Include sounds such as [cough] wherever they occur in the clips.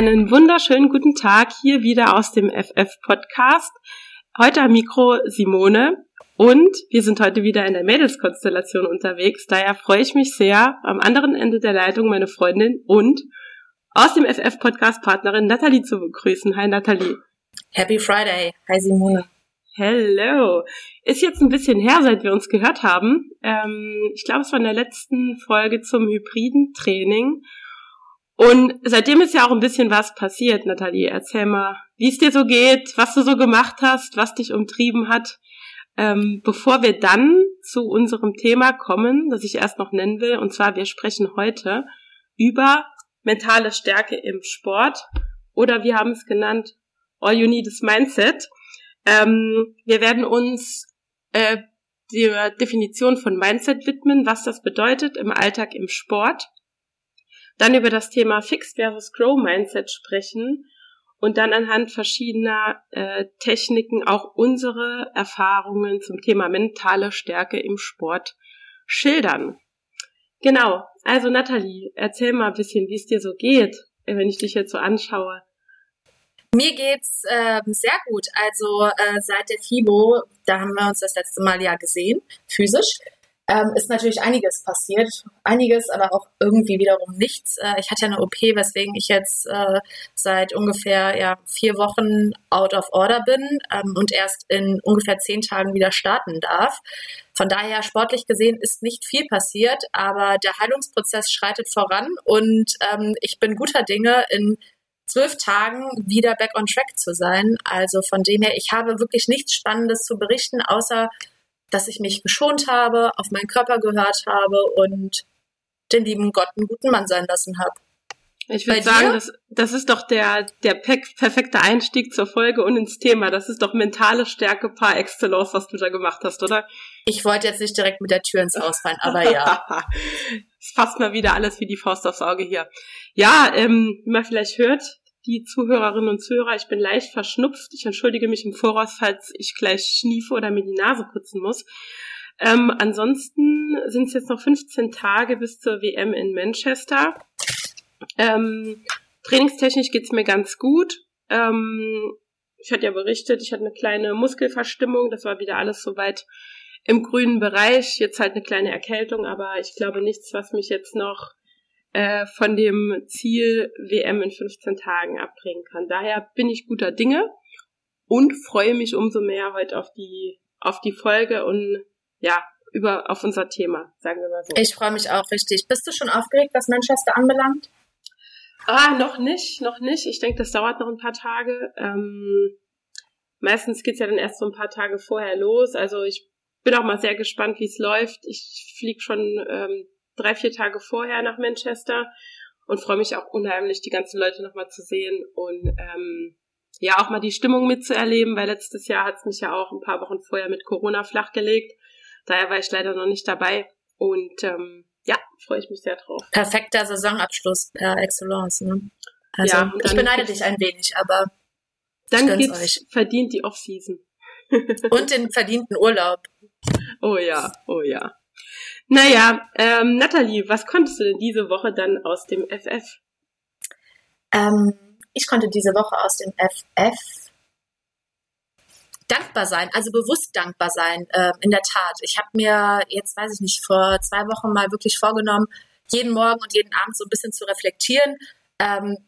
Einen wunderschönen guten Tag hier wieder aus dem FF Podcast. Heute am Mikro Simone und wir sind heute wieder in der Mädelskonstellation unterwegs. Daher freue ich mich sehr, am anderen Ende der Leitung meine Freundin und aus dem FF Podcast Partnerin Nathalie zu begrüßen. Hi Nathalie. Happy Friday. Hi Simone. Hello. Ist jetzt ein bisschen her, seit wir uns gehört haben. Ähm, ich glaube, es war in der letzten Folge zum hybriden Training. Und seitdem ist ja auch ein bisschen was passiert, Nathalie. Erzähl mal, wie es dir so geht, was du so gemacht hast, was dich umtrieben hat. Ähm, bevor wir dann zu unserem Thema kommen, das ich erst noch nennen will, und zwar wir sprechen heute über mentale Stärke im Sport oder wir haben es genannt All You Need is Mindset. Ähm, wir werden uns äh, der Definition von Mindset widmen, was das bedeutet im Alltag im Sport dann über das Thema Fixed versus Grow Mindset sprechen und dann anhand verschiedener äh, Techniken auch unsere Erfahrungen zum Thema mentale Stärke im Sport schildern. Genau, also Nathalie, erzähl mal ein bisschen, wie es dir so geht, wenn ich dich jetzt so anschaue. Mir geht's äh, sehr gut. Also äh, seit der FIBO, da haben wir uns das letzte Mal ja gesehen, physisch ähm, ist natürlich einiges passiert. Einiges, aber auch irgendwie wiederum nichts. Äh, ich hatte ja eine OP, weswegen ich jetzt äh, seit ungefähr ja, vier Wochen out of order bin ähm, und erst in ungefähr zehn Tagen wieder starten darf. Von daher sportlich gesehen ist nicht viel passiert, aber der Heilungsprozess schreitet voran und ähm, ich bin guter Dinge in zwölf Tagen wieder back on track zu sein. Also von dem her, ich habe wirklich nichts Spannendes zu berichten, außer dass ich mich geschont habe, auf meinen Körper gehört habe und den lieben Gott einen guten Mann sein lassen habe. Ich würde sagen, das, das ist doch der, der perfekte Einstieg zur Folge und ins Thema. Das ist doch mentale Stärke par excellence, was du da gemacht hast, oder? Ich wollte jetzt nicht direkt mit der Tür ins Ausfallen, aber ja. [laughs] Es fasst mal wieder alles wie die Faust aufs Auge hier. Ja, ähm, wie man vielleicht hört, die Zuhörerinnen und Zuhörer, ich bin leicht verschnupft. Ich entschuldige mich im Voraus, falls ich gleich schniefe oder mir die Nase putzen muss. Ähm, ansonsten sind es jetzt noch 15 Tage bis zur WM in Manchester. Ähm, trainingstechnisch geht's mir ganz gut. Ähm, ich hatte ja berichtet, ich hatte eine kleine Muskelverstimmung. Das war wieder alles soweit im grünen Bereich. Jetzt halt eine kleine Erkältung, aber ich glaube nichts, was mich jetzt noch äh, von dem Ziel WM in 15 Tagen abbringen kann. Daher bin ich guter Dinge und freue mich umso mehr heute auf die, auf die Folge und ja, über, auf unser Thema, sagen wir mal so. Ich freue mich auch richtig. Bist du schon aufgeregt, was Manchester anbelangt? Ah, noch nicht, noch nicht. Ich denke, das dauert noch ein paar Tage. Ähm, meistens geht's ja dann erst so ein paar Tage vorher los. Also ich bin auch mal sehr gespannt, wie es läuft. Ich fliege schon ähm, drei, vier Tage vorher nach Manchester und freue mich auch unheimlich, die ganzen Leute nochmal zu sehen und ähm, ja auch mal die Stimmung mitzuerleben, weil letztes Jahr hat es mich ja auch ein paar Wochen vorher mit Corona flachgelegt. Daher war ich leider noch nicht dabei und ähm, ja, freue ich mich sehr drauf. Perfekter Saisonabschluss per Excellence. Ne? Also ja, ich beneide dich ein wenig, aber dann gibt's euch. verdient die Offseason. und den verdienten Urlaub. [laughs] Oh ja, oh ja. Naja, ähm, Nathalie, was konntest du denn diese Woche dann aus dem FF? Ähm, ich konnte diese Woche aus dem FF dankbar sein, also bewusst dankbar sein, äh, in der Tat. Ich habe mir jetzt, weiß ich nicht, vor zwei Wochen mal wirklich vorgenommen, jeden Morgen und jeden Abend so ein bisschen zu reflektieren. Ähm,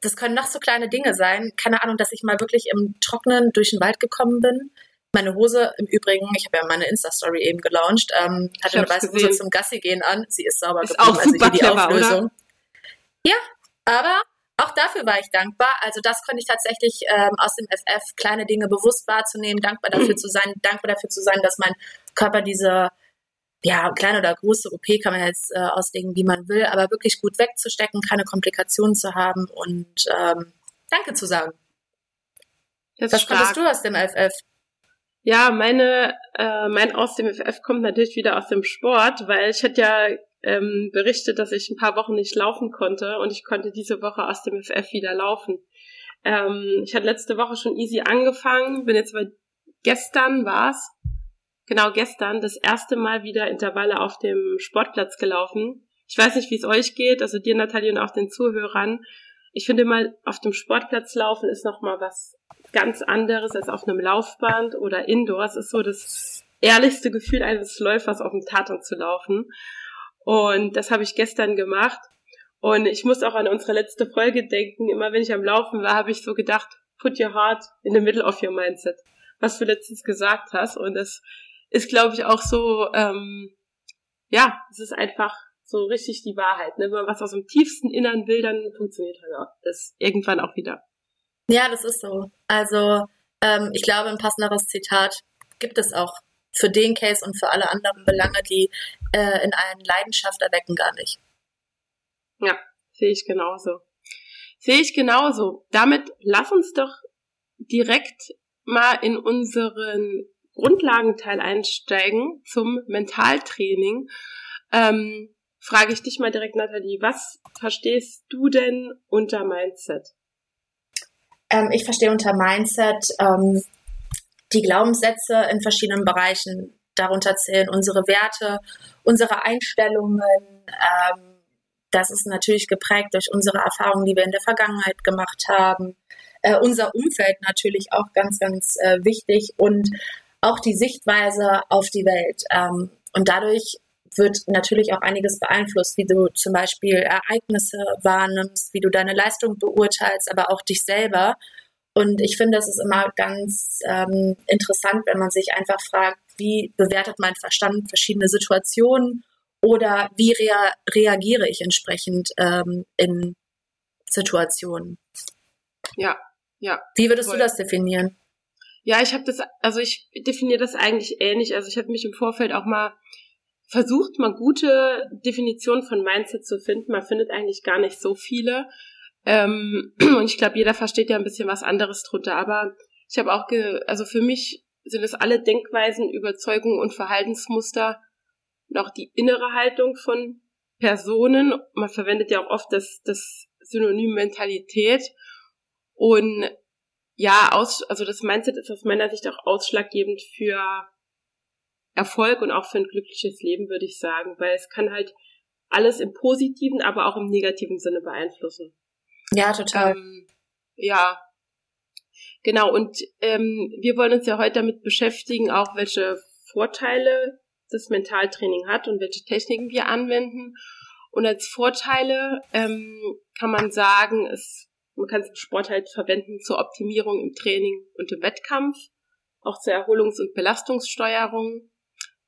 das können noch so kleine Dinge sein. Keine Ahnung, dass ich mal wirklich im Trocknen durch den Wald gekommen bin. Meine Hose im Übrigen, ich habe ja meine Insta-Story eben gelauncht, ähm, hatte eine weiße Hose zum Gassi gehen an. Sie ist sauber ist geblieben, auch super also die clever, Auflösung. Oder? Ja, aber auch dafür war ich dankbar. Also das konnte ich tatsächlich ähm, aus dem FF kleine Dinge bewusst wahrzunehmen, dankbar dafür [clears throat] zu sein, dankbar dafür zu sein, dass mein Körper diese ja, kleine oder große OP kann man jetzt äh, auslegen, wie man will, aber wirklich gut wegzustecken, keine Komplikationen zu haben und ähm, Danke zu sagen. Das Was konntest du aus dem FF? Ja, meine, äh, mein aus dem FF kommt natürlich wieder aus dem Sport, weil ich hatte ja ähm, berichtet, dass ich ein paar Wochen nicht laufen konnte und ich konnte diese Woche aus dem FF wieder laufen. Ähm, ich hatte letzte Woche schon easy angefangen, bin jetzt aber gestern war's, genau gestern, das erste Mal wieder Intervalle auf dem Sportplatz gelaufen. Ich weiß nicht, wie es euch geht, also dir, Nathalie, und auch den Zuhörern. Ich finde mal, auf dem Sportplatz laufen ist nochmal was ganz anderes als auf einem Laufband oder Indoors. Ist so das ehrlichste Gefühl eines Läufers auf dem Tatung zu laufen. Und das habe ich gestern gemacht. Und ich muss auch an unsere letzte Folge denken. Immer wenn ich am Laufen war, habe ich so gedacht, put your heart in the middle of your mindset. Was du letztens gesagt hast. Und das ist, glaube ich, auch so, ähm, ja, es ist einfach so richtig die Wahrheit. Ne? Wenn man was aus dem tiefsten Innern will, dann funktioniert halt das irgendwann auch wieder. Ja, das ist so. Also ähm, ich glaube, ein passenderes Zitat gibt es auch für den Case und für alle anderen Belange, die äh, in einen Leidenschaft erwecken, gar nicht. Ja, sehe ich genauso. Sehe ich genauso. Damit lass uns doch direkt mal in unseren Grundlagenteil einsteigen zum Mentaltraining. Ähm, frage ich dich mal direkt, Nathalie, was verstehst du denn unter Mindset? Ähm, ich verstehe unter Mindset ähm, die Glaubenssätze in verschiedenen Bereichen. Darunter zählen unsere Werte, unsere Einstellungen. Ähm, das ist natürlich geprägt durch unsere Erfahrungen, die wir in der Vergangenheit gemacht haben. Äh, unser Umfeld natürlich auch ganz, ganz äh, wichtig und auch die Sichtweise auf die Welt. Ähm, und dadurch wird natürlich auch einiges beeinflusst, wie du zum Beispiel Ereignisse wahrnimmst, wie du deine Leistung beurteilst, aber auch dich selber. Und ich finde, es ist immer ganz ähm, interessant, wenn man sich einfach fragt, wie bewertet mein Verstand verschiedene Situationen oder wie rea reagiere ich entsprechend ähm, in Situationen. Ja, ja. Wie würdest voll. du das definieren? Ja, ich habe das, also ich definiere das eigentlich ähnlich. Also ich habe mich im Vorfeld auch mal versucht, mal gute Definitionen von Mindset zu finden. Man findet eigentlich gar nicht so viele. Ähm, [clears throat] und ich glaube, jeder versteht ja ein bisschen was anderes drunter. Aber ich habe auch, ge also für mich sind es alle Denkweisen, Überzeugungen und Verhaltensmuster und auch die innere Haltung von Personen. Man verwendet ja auch oft das, das Synonym Mentalität. Und ja, aus, also das Mindset ist aus meiner Sicht auch ausschlaggebend für Erfolg und auch für ein glückliches Leben, würde ich sagen, weil es kann halt alles im positiven, aber auch im negativen Sinne beeinflussen. Ja, total. Ähm, ja, genau. Und ähm, wir wollen uns ja heute damit beschäftigen, auch welche Vorteile das Mentaltraining hat und welche Techniken wir anwenden. Und als Vorteile ähm, kann man sagen, es man kann es im Sport halt verwenden zur Optimierung im Training und im Wettkampf, auch zur Erholungs- und Belastungssteuerung,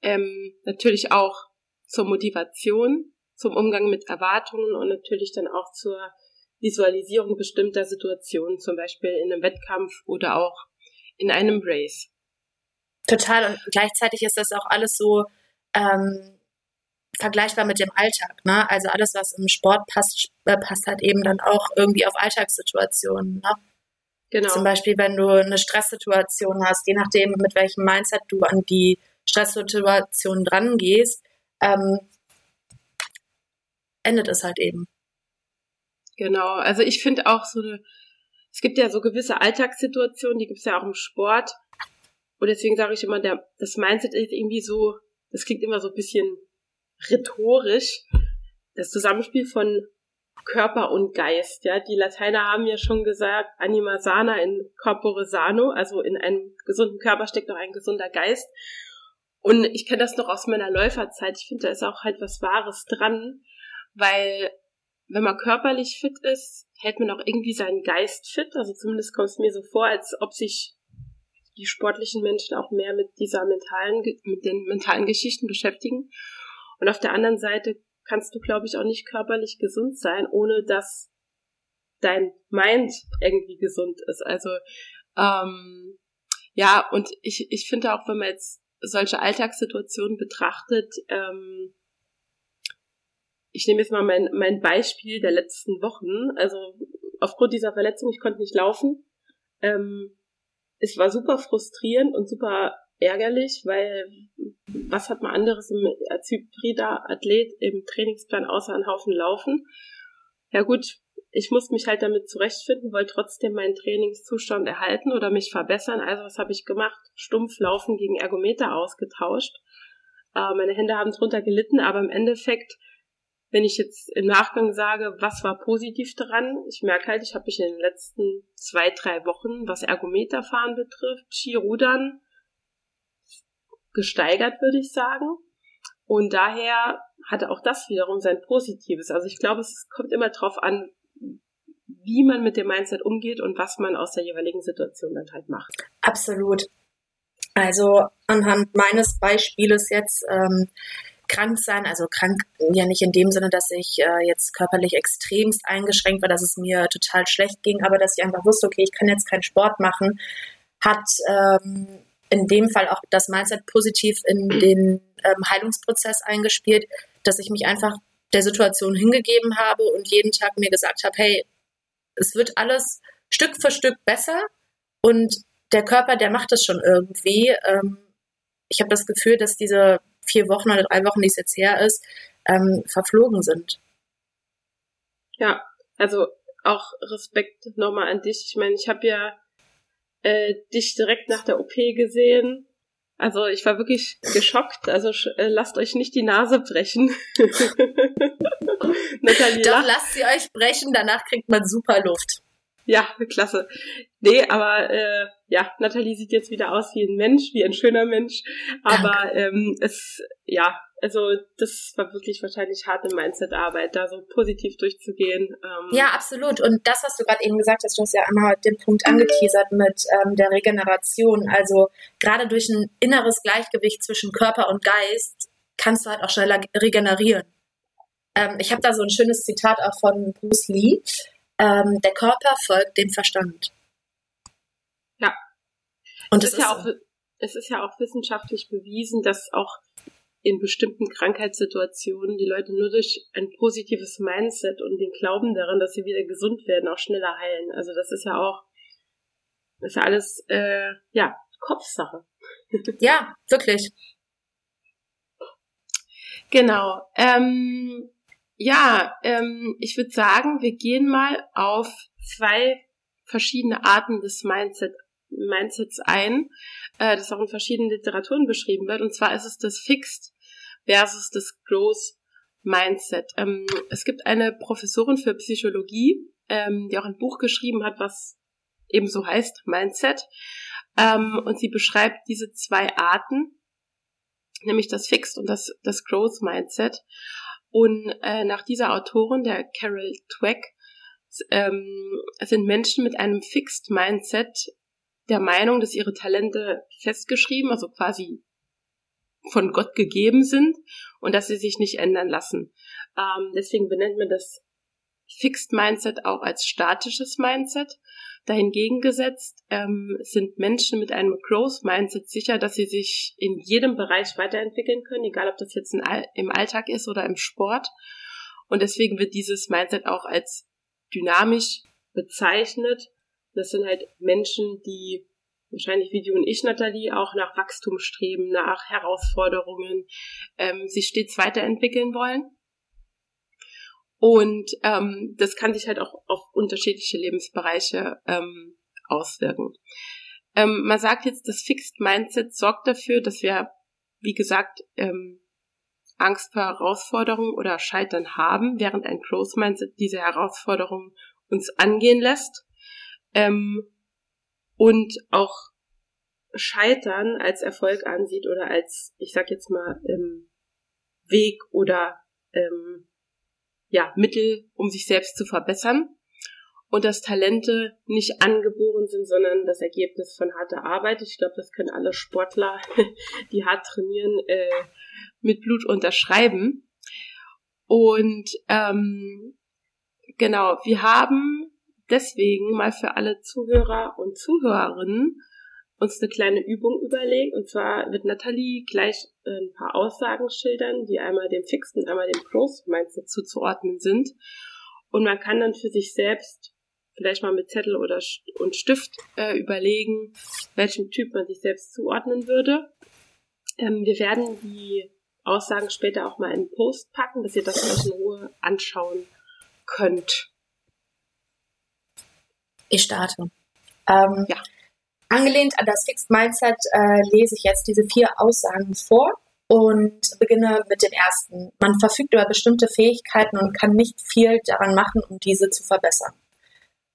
ähm, natürlich auch zur Motivation, zum Umgang mit Erwartungen und natürlich dann auch zur Visualisierung bestimmter Situationen, zum Beispiel in einem Wettkampf oder auch in einem Race. Total und gleichzeitig ist das auch alles so ähm, vergleichbar mit dem Alltag. Ne? Also alles, was im Sport passt, äh, passt halt eben dann auch irgendwie auf Alltagssituationen. Ne? Genau. Zum Beispiel, wenn du eine Stresssituation hast, je nachdem, mit welchem Mindset du an die Stresssituation dran gehst, ähm, endet es halt eben. Genau, also ich finde auch so eine, es gibt ja so gewisse Alltagssituationen, die gibt es ja auch im Sport. Und deswegen sage ich immer, der, das Mindset ist irgendwie so, das klingt immer so ein bisschen rhetorisch das Zusammenspiel von Körper und Geist. Ja, die Lateiner haben ja schon gesagt, anima sana in corpore sano, also in einem gesunden Körper steckt auch ein gesunder Geist. Und ich kenne das noch aus meiner Läuferzeit. Ich finde, da ist auch halt was Wahres dran, weil wenn man körperlich fit ist, hält man auch irgendwie seinen Geist fit. Also zumindest kommt es mir so vor, als ob sich die sportlichen Menschen auch mehr mit dieser mentalen, mit den mentalen Geschichten beschäftigen. Und auf der anderen Seite kannst du, glaube ich, auch nicht körperlich gesund sein, ohne dass dein Mind irgendwie gesund ist. Also ähm, ja, und ich, ich finde auch, wenn man jetzt solche Alltagssituationen betrachtet, ähm, ich nehme jetzt mal mein, mein Beispiel der letzten Wochen. Also aufgrund dieser Verletzung, ich konnte nicht laufen. Ähm, es war super frustrierend und super ärgerlich, weil was hat man anderes im, als hybrider Athlet im Trainingsplan außer einen Haufen Laufen? Ja gut, ich musste mich halt damit zurechtfinden, wollte trotzdem meinen Trainingszustand erhalten oder mich verbessern. Also was habe ich gemacht? Stumpf Laufen gegen Ergometer ausgetauscht. Äh, meine Hände haben drunter gelitten, aber im Endeffekt wenn ich jetzt im Nachgang sage, was war positiv daran, ich merke halt, ich habe mich in den letzten zwei, drei Wochen, was Ergometerfahren betrifft, Skirudern, gesteigert, würde ich sagen. Und daher hatte auch das wiederum sein Positives. Also ich glaube, es kommt immer drauf an, wie man mit dem Mindset umgeht und was man aus der jeweiligen Situation dann halt macht. Absolut. Also anhand meines Beispieles jetzt, ähm, krank sein, also krank ja nicht in dem Sinne, dass ich äh, jetzt körperlich extremst eingeschränkt war, dass es mir total schlecht ging, aber dass ich einfach wusste, okay, ich kann jetzt keinen Sport machen, hat ähm, in dem Fall auch das Mindset positiv in den ähm, Heilungsprozess eingespielt, dass ich mich einfach der Situation hingegeben habe und jeden Tag mir gesagt habe, hey, es wird alles Stück für Stück besser und der Körper, der macht es schon irgendwie. Ähm, ich habe das Gefühl, dass diese vier Wochen oder drei Wochen, die es jetzt her ist, ähm, verflogen sind. Ja, also auch Respekt nochmal an dich. Ich meine, ich habe ja äh, dich direkt nach der OP gesehen. Also ich war wirklich geschockt. Also äh, lasst euch nicht die Nase brechen. [laughs] Nathalie Doch, lacht. lasst sie euch brechen, danach kriegt man super Luft. Ja, klasse. Nee, aber äh, ja, Nathalie sieht jetzt wieder aus wie ein Mensch, wie ein schöner Mensch. Aber ähm, es, ja, also das war wirklich wahrscheinlich harte Mindset-Arbeit, da so positiv durchzugehen. Ähm. Ja, absolut. Und das, was du gerade eben gesagt hast, du hast ja einmal den Punkt angeteasert mit ähm, der Regeneration. Also gerade durch ein inneres Gleichgewicht zwischen Körper und Geist kannst du halt auch schneller regenerieren. Ähm, ich habe da so ein schönes Zitat auch von Bruce Lee. Ähm, der Körper folgt dem Verstand. Und es ist, ja auch, es ist ja auch wissenschaftlich bewiesen, dass auch in bestimmten Krankheitssituationen die Leute nur durch ein positives Mindset und den Glauben daran, dass sie wieder gesund werden, auch schneller heilen. Also das ist ja auch, das ist ja alles, äh, ja, Kopfsache. [laughs] ja, wirklich. Genau. Ähm, ja, ähm, ich würde sagen, wir gehen mal auf zwei verschiedene Arten des Mindset Mindsets ein, äh, das auch in verschiedenen Literaturen beschrieben wird. Und zwar ist es das Fixed versus das Growth Mindset. Ähm, es gibt eine Professorin für Psychologie, ähm, die auch ein Buch geschrieben hat, was eben so heißt, Mindset. Ähm, und sie beschreibt diese zwei Arten, nämlich das Fixed und das, das Growth Mindset. Und äh, nach dieser Autorin, der Carol Dweck, ähm, sind Menschen mit einem Fixed Mindset der Meinung, dass ihre Talente festgeschrieben, also quasi von Gott gegeben sind und dass sie sich nicht ändern lassen. Ähm, deswegen benennt man das Fixed Mindset auch als statisches Mindset. Dahingegen gesetzt ähm, sind Menschen mit einem Growth Mindset sicher, dass sie sich in jedem Bereich weiterentwickeln können, egal ob das jetzt im Alltag ist oder im Sport. Und deswegen wird dieses Mindset auch als dynamisch bezeichnet das sind halt Menschen, die wahrscheinlich wie du und ich, Nathalie, auch nach Wachstum streben, nach Herausforderungen, ähm, sich stets weiterentwickeln wollen. Und ähm, das kann sich halt auch auf unterschiedliche Lebensbereiche ähm, auswirken. Ähm, man sagt jetzt, das Fixed Mindset sorgt dafür, dass wir, wie gesagt, ähm, Angst vor Herausforderungen oder Scheitern haben, während ein Growth Mindset diese Herausforderungen uns angehen lässt. Ähm, und auch Scheitern als Erfolg ansieht oder als, ich sag jetzt mal, ähm, Weg oder ähm, ja, Mittel, um sich selbst zu verbessern. Und dass Talente nicht angeboren sind, sondern das Ergebnis von harter Arbeit. Ich glaube, das können alle Sportler, [laughs] die hart trainieren, äh, mit Blut unterschreiben. Und ähm, genau, wir haben deswegen mal für alle Zuhörer und Zuhörerinnen uns eine kleine Übung überlegt. Und zwar wird Nathalie gleich äh, ein paar Aussagen schildern, die einmal dem Fixen, einmal dem Growth Mindset zuzuordnen sind. Und man kann dann für sich selbst vielleicht mal mit Zettel oder und Stift äh, überlegen, welchem Typ man sich selbst zuordnen würde. Ähm, wir werden die Aussagen später auch mal in den Post packen, dass ihr das euch in Ruhe anschauen könnt. Ich starte. Ähm, ja. Angelehnt an das Fixed Mindset äh, lese ich jetzt diese vier Aussagen vor und beginne mit dem ersten. Man verfügt über bestimmte Fähigkeiten und kann nicht viel daran machen, um diese zu verbessern.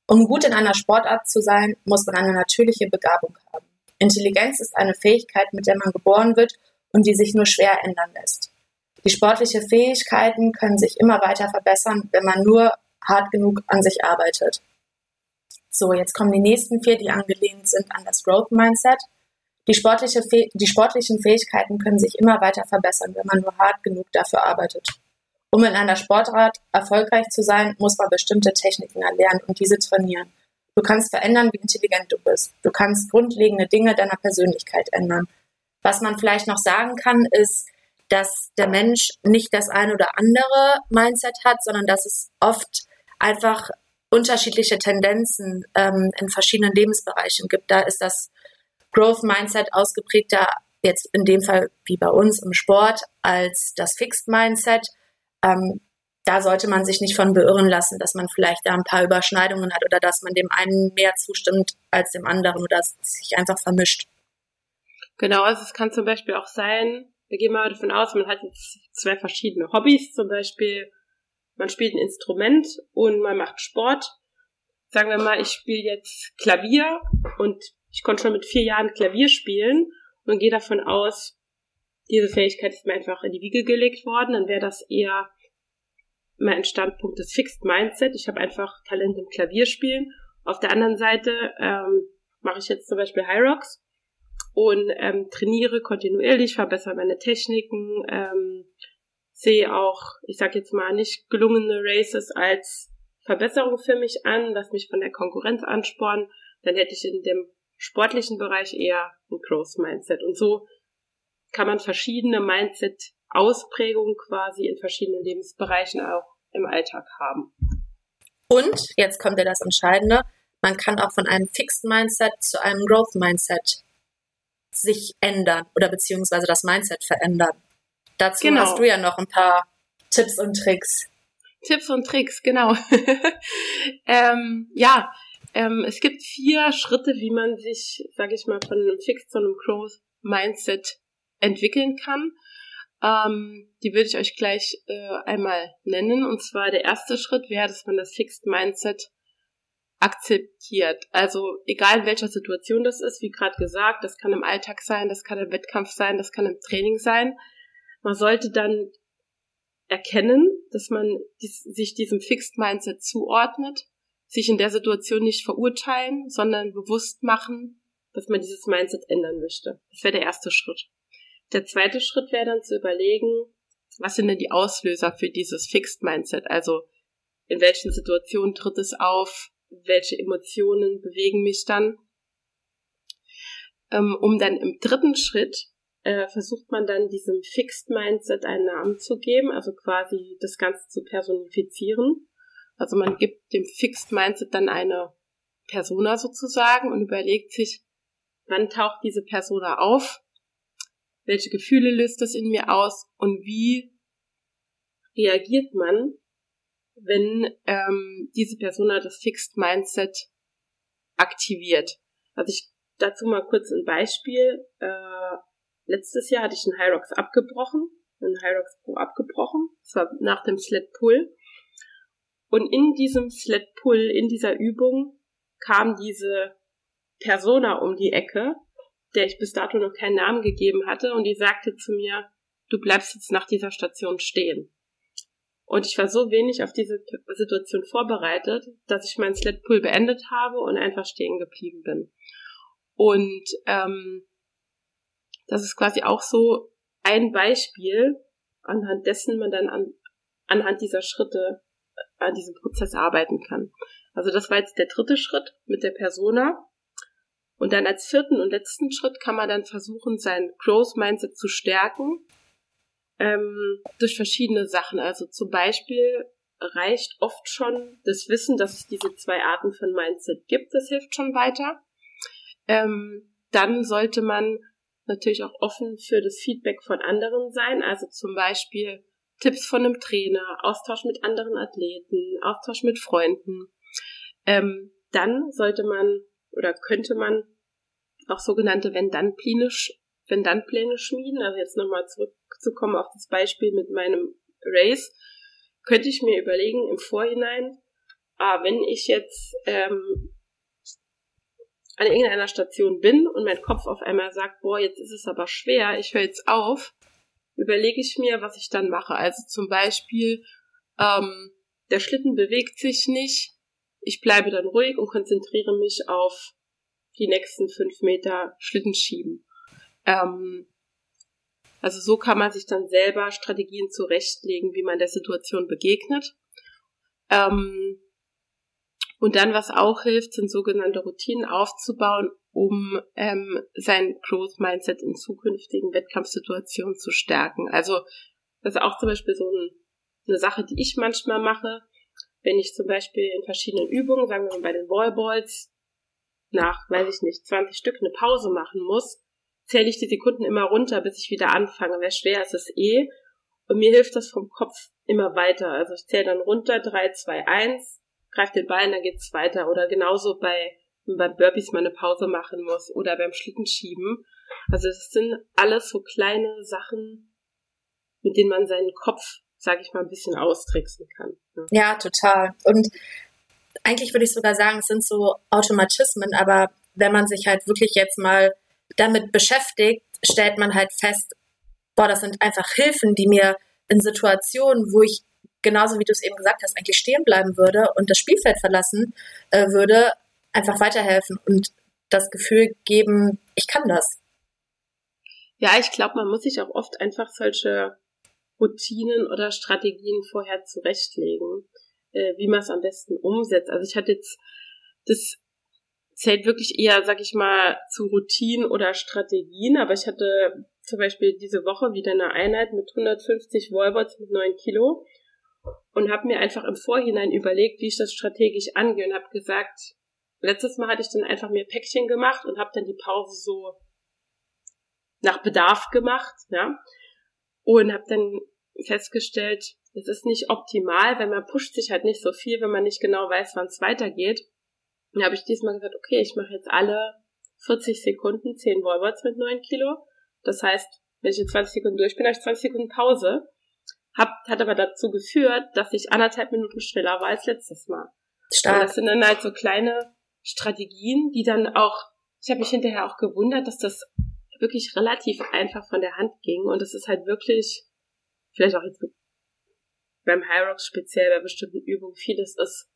Um gut in einer Sportart zu sein, muss man eine natürliche Begabung haben. Intelligenz ist eine Fähigkeit, mit der man geboren wird und die sich nur schwer ändern lässt. Die sportlichen Fähigkeiten können sich immer weiter verbessern, wenn man nur hart genug an sich arbeitet. So, jetzt kommen die nächsten vier, die angelehnt sind an das Growth Mindset. Die, sportliche die sportlichen Fähigkeiten können sich immer weiter verbessern, wenn man nur hart genug dafür arbeitet. Um in einer Sportart erfolgreich zu sein, muss man bestimmte Techniken erlernen und diese trainieren. Du kannst verändern, wie intelligent du bist. Du kannst grundlegende Dinge deiner Persönlichkeit ändern. Was man vielleicht noch sagen kann, ist, dass der Mensch nicht das eine oder andere Mindset hat, sondern dass es oft einfach unterschiedliche Tendenzen ähm, in verschiedenen Lebensbereichen gibt. Da ist das Growth Mindset ausgeprägter, jetzt in dem Fall wie bei uns im Sport, als das Fixed Mindset. Ähm, da sollte man sich nicht von beirren lassen, dass man vielleicht da ein paar Überschneidungen hat oder dass man dem einen mehr zustimmt als dem anderen oder sich einfach vermischt. Genau, also es kann zum Beispiel auch sein, wir gehen mal davon aus, man hat jetzt zwei verschiedene Hobbys, zum Beispiel man spielt ein Instrument und man macht Sport. Sagen wir mal, ich spiele jetzt Klavier und ich konnte schon mit vier Jahren Klavier spielen und gehe davon aus, diese Fähigkeit ist mir einfach in die Wiege gelegt worden, dann wäre das eher mein Standpunkt des Fixed Mindset. Ich habe einfach Talent im Klavierspielen. Auf der anderen Seite ähm, mache ich jetzt zum Beispiel High Rocks und ähm, trainiere kontinuierlich, verbessere meine Techniken, ähm, sehe auch, ich sag jetzt mal, nicht gelungene Races als Verbesserung für mich an, lass mich von der Konkurrenz anspornen, dann hätte ich in dem sportlichen Bereich eher ein Growth Mindset. Und so kann man verschiedene Mindset-Ausprägungen quasi in verschiedenen Lebensbereichen auch im Alltag haben. Und jetzt kommt ja das Entscheidende, man kann auch von einem Fixed Mindset zu einem Growth Mindset sich ändern oder beziehungsweise das Mindset verändern. Dazu genau. hast du ja noch ein paar Tipps und Tricks. Tipps und Tricks, genau. [laughs] ähm, ja, ähm, es gibt vier Schritte, wie man sich, sage ich mal, von einem Fix zu einem Growth Mindset entwickeln kann. Ähm, die würde ich euch gleich äh, einmal nennen. Und zwar der erste Schritt wäre, dass man das Fixed Mindset akzeptiert. Also egal in welcher Situation das ist, wie gerade gesagt, das kann im Alltag sein, das kann im Wettkampf sein, das kann im Training sein. Man sollte dann erkennen, dass man dies, sich diesem Fixed Mindset zuordnet, sich in der Situation nicht verurteilen, sondern bewusst machen, dass man dieses Mindset ändern möchte. Das wäre der erste Schritt. Der zweite Schritt wäre dann zu überlegen, was sind denn die Auslöser für dieses Fixed Mindset? Also in welchen Situationen tritt es auf? Welche Emotionen bewegen mich dann? Ähm, um dann im dritten Schritt äh, versucht man dann diesem Fixed Mindset einen Namen zu geben, also quasi das Ganze zu personifizieren. Also man gibt dem Fixed Mindset dann eine Persona sozusagen und überlegt sich, wann taucht diese Persona auf, welche Gefühle löst das in mir aus und wie reagiert man, wenn ähm, diese Persona das Fixed Mindset aktiviert. Also ich dazu mal kurz ein Beispiel. Äh, letztes Jahr hatte ich einen Rocks abgebrochen. In Hyrox Pro abgebrochen. Das war nach dem Sled Pull. Und in diesem Sled Pull, in dieser Übung, kam diese Persona um die Ecke, der ich bis dato noch keinen Namen gegeben hatte, und die sagte zu mir, du bleibst jetzt nach dieser Station stehen. Und ich war so wenig auf diese Situation vorbereitet, dass ich meinen Sled Pull beendet habe und einfach stehen geblieben bin. Und ähm, das ist quasi auch so ein Beispiel, anhand dessen man dann an, anhand dieser Schritte äh, an diesem Prozess arbeiten kann. Also das war jetzt der dritte Schritt mit der Persona. Und dann als vierten und letzten Schritt kann man dann versuchen, sein Growth Mindset zu stärken ähm, durch verschiedene Sachen. Also zum Beispiel reicht oft schon das Wissen, dass es diese zwei Arten von Mindset gibt. Das hilft schon weiter. Ähm, dann sollte man natürlich auch offen für das Feedback von anderen sein. Also zum Beispiel Tipps von einem Trainer, Austausch mit anderen Athleten, Austausch mit Freunden. Ähm, dann sollte man oder könnte man auch sogenannte Wenn-Dann-Pläne Wenn-Dann-Pläne schmieden. Also jetzt nochmal zurück zurückzukommen auf das Beispiel mit meinem Race, könnte ich mir überlegen im Vorhinein, ah, wenn ich jetzt ähm, an irgendeiner Station bin und mein Kopf auf einmal sagt, boah, jetzt ist es aber schwer, ich höre jetzt auf, überlege ich mir, was ich dann mache. Also zum Beispiel, ähm, der Schlitten bewegt sich nicht, ich bleibe dann ruhig und konzentriere mich auf die nächsten fünf Meter Schlitten schieben. Ähm, also so kann man sich dann selber Strategien zurechtlegen, wie man der Situation begegnet. Ähm, und dann, was auch hilft, sind sogenannte Routinen aufzubauen, um ähm, sein Growth Mindset in zukünftigen Wettkampfsituationen zu stärken. Also das ist auch zum Beispiel so ein, eine Sache, die ich manchmal mache, wenn ich zum Beispiel in verschiedenen Übungen, sagen wir mal bei den Wallballs, nach, weiß ich nicht, 20 Stück eine Pause machen muss, zähle ich die Sekunden immer runter, bis ich wieder anfange. Wer schwer ist es eh. Und mir hilft das vom Kopf immer weiter. Also ich zähle dann runter, 3, 2, 1, greife den Ball, dann geht's weiter. Oder genauso bei, beim Burpees mal eine Pause machen muss oder beim Schlittenschieben. Also es sind alles so kleine Sachen, mit denen man seinen Kopf, sage ich mal, ein bisschen austricksen kann. Ja. ja, total. Und eigentlich würde ich sogar sagen, es sind so Automatismen, aber wenn man sich halt wirklich jetzt mal damit beschäftigt, stellt man halt fest, boah, das sind einfach Hilfen, die mir in Situationen, wo ich genauso wie du es eben gesagt hast, eigentlich stehen bleiben würde und das Spielfeld verlassen äh, würde, einfach weiterhelfen und das Gefühl geben, ich kann das. Ja, ich glaube, man muss sich auch oft einfach solche Routinen oder Strategien vorher zurechtlegen, äh, wie man es am besten umsetzt. Also ich hatte jetzt das zählt wirklich eher, sag ich mal, zu Routinen oder Strategien. Aber ich hatte zum Beispiel diese Woche wieder eine Einheit mit 150 Wallbots mit 9 Kilo und habe mir einfach im Vorhinein überlegt, wie ich das strategisch angehe und habe gesagt, letztes Mal hatte ich dann einfach mir Päckchen gemacht und habe dann die Pause so nach Bedarf gemacht, ja, und habe dann festgestellt, es ist nicht optimal, weil man pusht sich halt nicht so viel, wenn man nicht genau weiß, wann es weitergeht. Dann habe ich diesmal gesagt, okay, ich mache jetzt alle 40 Sekunden 10 Wallboards mit 9 Kilo. Das heißt, wenn ich in 20 Sekunden durch bin, habe ich 20 Sekunden Pause. Hab, hat aber dazu geführt, dass ich anderthalb Minuten schneller war als letztes Mal. Stark. Und das sind dann halt so kleine Strategien, die dann auch, ich habe mich hinterher auch gewundert, dass das wirklich relativ einfach von der Hand ging. Und das ist halt wirklich, vielleicht auch jetzt beim High Rocks speziell bei bestimmten Übungen, vieles ist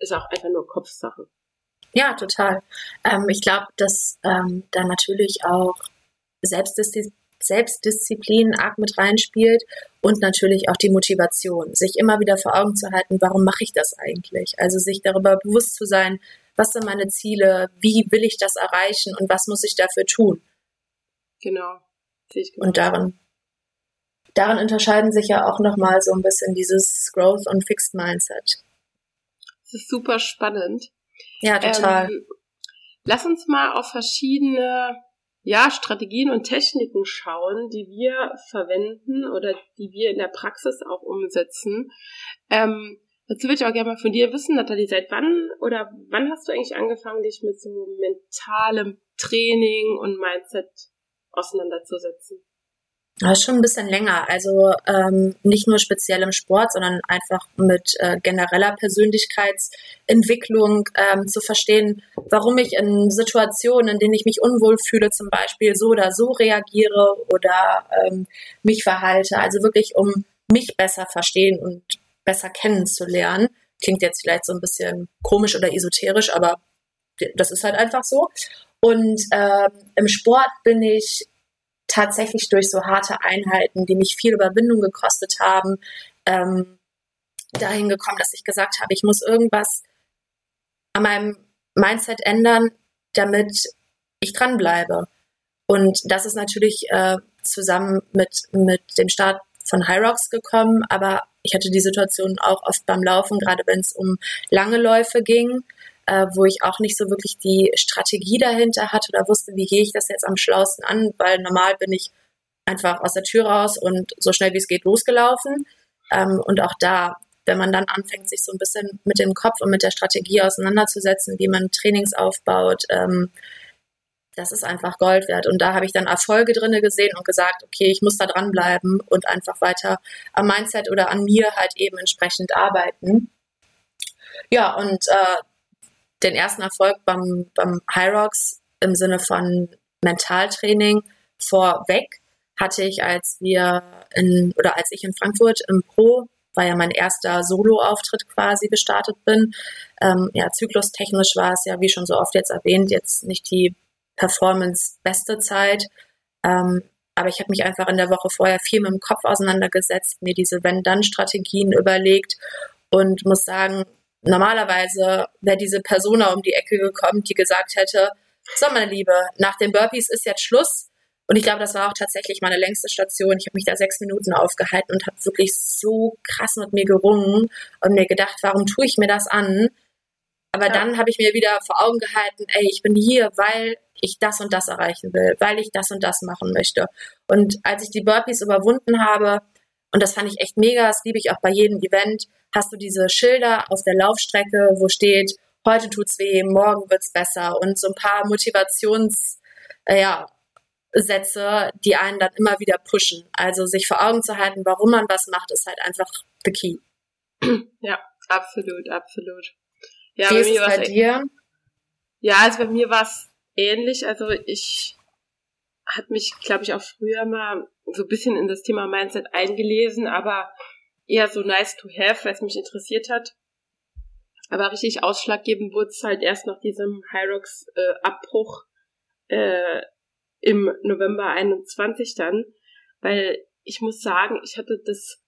ist auch einfach nur Kopfsache. Ja, total. Ähm, ich glaube, dass ähm, da natürlich auch Selbstdisziplin, Selbstdisziplin arg mit reinspielt und natürlich auch die Motivation, sich immer wieder vor Augen zu halten, warum mache ich das eigentlich? Also sich darüber bewusst zu sein, was sind meine Ziele, wie will ich das erreichen und was muss ich dafür tun? Genau. genau. Und darin, darin unterscheiden sich ja auch nochmal so ein bisschen dieses Growth und Fixed Mindset. Das ist super spannend. Ja, total. Ähm, lass uns mal auf verschiedene ja, Strategien und Techniken schauen, die wir verwenden oder die wir in der Praxis auch umsetzen. Ähm, dazu würde ich auch gerne mal von dir wissen, Nathalie, seit wann oder wann hast du eigentlich angefangen, dich mit so mentalem Training und Mindset auseinanderzusetzen? Schon ein bisschen länger. Also ähm, nicht nur speziell im Sport, sondern einfach mit äh, genereller Persönlichkeitsentwicklung ähm, zu verstehen, warum ich in Situationen, in denen ich mich unwohl fühle, zum Beispiel so oder so reagiere oder ähm, mich verhalte. Also wirklich, um mich besser verstehen und besser kennenzulernen. Klingt jetzt vielleicht so ein bisschen komisch oder esoterisch, aber das ist halt einfach so. Und ähm, im Sport bin ich tatsächlich durch so harte Einheiten, die mich viel Überwindung gekostet haben, ähm, dahin gekommen, dass ich gesagt habe, ich muss irgendwas an meinem Mindset ändern, damit ich dranbleibe. Und das ist natürlich äh, zusammen mit, mit dem Start von High Rocks gekommen, aber ich hatte die Situation auch oft beim Laufen, gerade wenn es um lange Läufe ging äh, wo ich auch nicht so wirklich die Strategie dahinter hatte oder wusste, wie gehe ich das jetzt am schlausten an, weil normal bin ich einfach aus der Tür raus und so schnell wie es geht losgelaufen. Ähm, und auch da, wenn man dann anfängt, sich so ein bisschen mit dem Kopf und mit der Strategie auseinanderzusetzen, wie man Trainings aufbaut, ähm, das ist einfach Gold wert. Und da habe ich dann Erfolge drinne gesehen und gesagt, okay, ich muss da dranbleiben und einfach weiter am Mindset oder an mir halt eben entsprechend arbeiten. Ja, und äh, den ersten Erfolg beim, beim High Rocks im Sinne von Mentaltraining vorweg hatte ich, als wir in, oder als ich in Frankfurt im Pro, war ja mein erster Solo-Auftritt quasi gestartet bin. Ähm, ja, zyklustechnisch war es ja, wie schon so oft jetzt erwähnt, jetzt nicht die Performance-beste Zeit. Ähm, aber ich habe mich einfach in der Woche vorher viel mit dem Kopf auseinandergesetzt, mir diese Wenn-Dann-Strategien überlegt und muss sagen, Normalerweise wäre diese Persona um die Ecke gekommen, die gesagt hätte, so meine Liebe, nach den Burpees ist jetzt Schluss. Und ich glaube, das war auch tatsächlich meine längste Station. Ich habe mich da sechs Minuten aufgehalten und habe wirklich so krass mit mir gerungen und mir gedacht, warum tue ich mir das an? Aber ja. dann habe ich mir wieder vor Augen gehalten, ey, ich bin hier, weil ich das und das erreichen will, weil ich das und das machen möchte. Und als ich die Burpees überwunden habe, und das fand ich echt mega, das liebe ich auch bei jedem Event, hast du diese Schilder auf der Laufstrecke, wo steht, heute tut's weh, morgen wird's besser und so ein paar Motivations, äh, ja, die einen dann immer wieder pushen. Also sich vor Augen zu halten, warum man was macht, ist halt einfach the key. Ja, absolut, absolut. Ja, Wie ist es bei dir? Ja, also bei mir war es ähnlich. Also ich hat mich, glaube ich, auch früher mal so ein bisschen in das Thema Mindset eingelesen, aber eher so nice to have, weil es mich interessiert hat. Aber richtig ausschlaggebend wurde es halt erst nach diesem Hyrox äh, äh, im November 21 dann, weil ich muss sagen, ich hatte das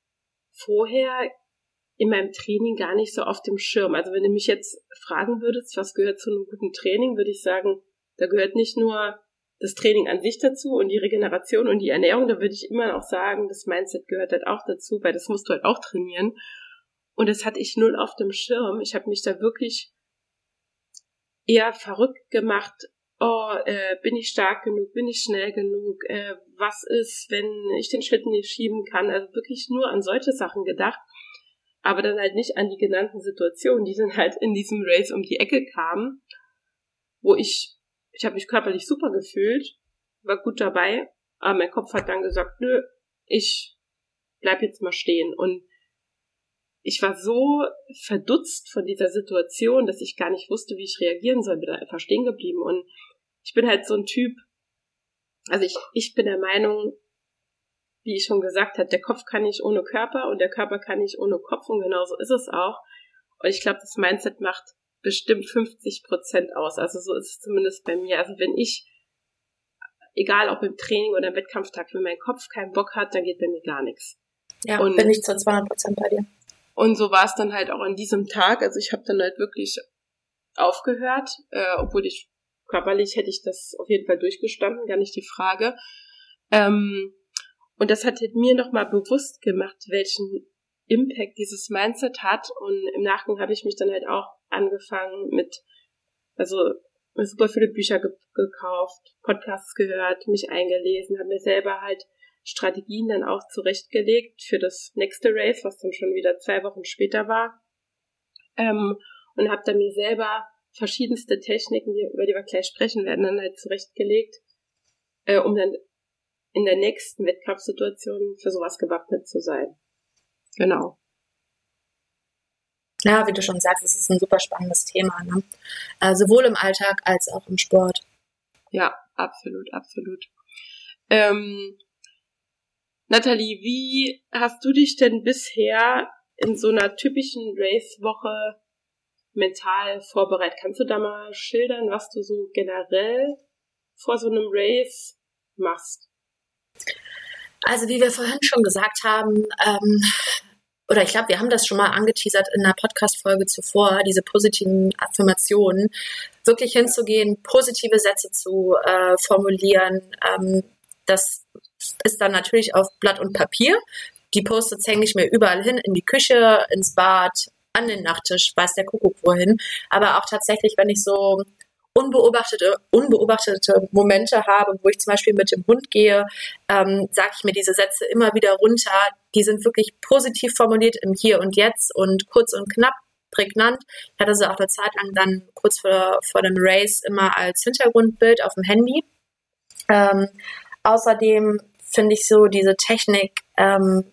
vorher in meinem Training gar nicht so auf dem Schirm. Also wenn du mich jetzt fragen würdest, was gehört zu einem guten Training, würde ich sagen, da gehört nicht nur das Training an sich dazu und die Regeneration und die Ernährung, da würde ich immer auch sagen, das Mindset gehört halt auch dazu, weil das musst du halt auch trainieren. Und das hatte ich null auf dem Schirm. Ich habe mich da wirklich eher verrückt gemacht. Oh, äh, bin ich stark genug? Bin ich schnell genug? Äh, was ist, wenn ich den Schlitten nicht schieben kann? Also wirklich nur an solche Sachen gedacht. Aber dann halt nicht an die genannten Situationen, die dann halt in diesem Race um die Ecke kamen, wo ich ich habe mich körperlich super gefühlt, war gut dabei, aber mein Kopf hat dann gesagt, nö, ich bleib jetzt mal stehen. Und ich war so verdutzt von dieser Situation, dass ich gar nicht wusste, wie ich reagieren soll, bin da einfach stehen geblieben. Und ich bin halt so ein Typ, also ich, ich bin der Meinung, wie ich schon gesagt habe, der Kopf kann nicht ohne Körper und der Körper kann nicht ohne Kopf und genauso ist es auch. Und ich glaube, das Mindset macht bestimmt 50 Prozent aus. Also so ist es zumindest bei mir. Also wenn ich, egal ob im Training oder im Wettkampftag, wenn mein Kopf keinen Bock hat, dann geht bei mir gar nichts. Ja, und, bin ich zu 200 Prozent bei dir. Und so war es dann halt auch an diesem Tag. Also ich habe dann halt wirklich aufgehört, äh, obwohl ich körperlich hätte ich das auf jeden Fall durchgestanden, gar nicht die Frage. Ähm, und das hat mir nochmal bewusst gemacht, welchen Impact dieses Mindset hat. Und im Nachgang habe ich mich dann halt auch angefangen mit, also super viele Bücher ge gekauft, Podcasts gehört, mich eingelesen, habe mir selber halt Strategien dann auch zurechtgelegt für das nächste Race, was dann schon wieder zwei Wochen später war. Ähm, und habe dann mir selber verschiedenste Techniken, über die wir gleich sprechen werden, dann halt zurechtgelegt, äh, um dann in der nächsten Wettkampfsituation für sowas gewappnet zu sein. Genau. Ja, wie du schon sagst, es ist ein super spannendes Thema, ne? Äh, sowohl im Alltag als auch im Sport. Ja, absolut, absolut. Ähm, Nathalie, wie hast du dich denn bisher in so einer typischen Race-Woche mental vorbereitet? Kannst du da mal schildern, was du so generell vor so einem Race machst? Also wie wir vorhin schon gesagt haben, ähm, oder ich glaube, wir haben das schon mal angeteasert in einer Podcast-Folge zuvor, diese positiven Affirmationen, wirklich hinzugehen, positive Sätze zu äh, formulieren. Ähm, das ist dann natürlich auf Blatt und Papier. Die Post-its hänge ich mir überall hin, in die Küche, ins Bad, an den Nachttisch, weiß der Kuckuck wohin. Aber auch tatsächlich, wenn ich so unbeobachtete, unbeobachtete Momente habe, wo ich zum Beispiel mit dem Hund gehe, ähm, sage ich mir diese Sätze immer wieder runter. Die sind wirklich positiv formuliert im Hier und Jetzt und kurz und knapp, prägnant. Ich hatte sie auch eine Zeit lang dann kurz vor, vor dem Race immer als Hintergrundbild auf dem Handy. Ähm, außerdem finde ich so diese Technik ähm,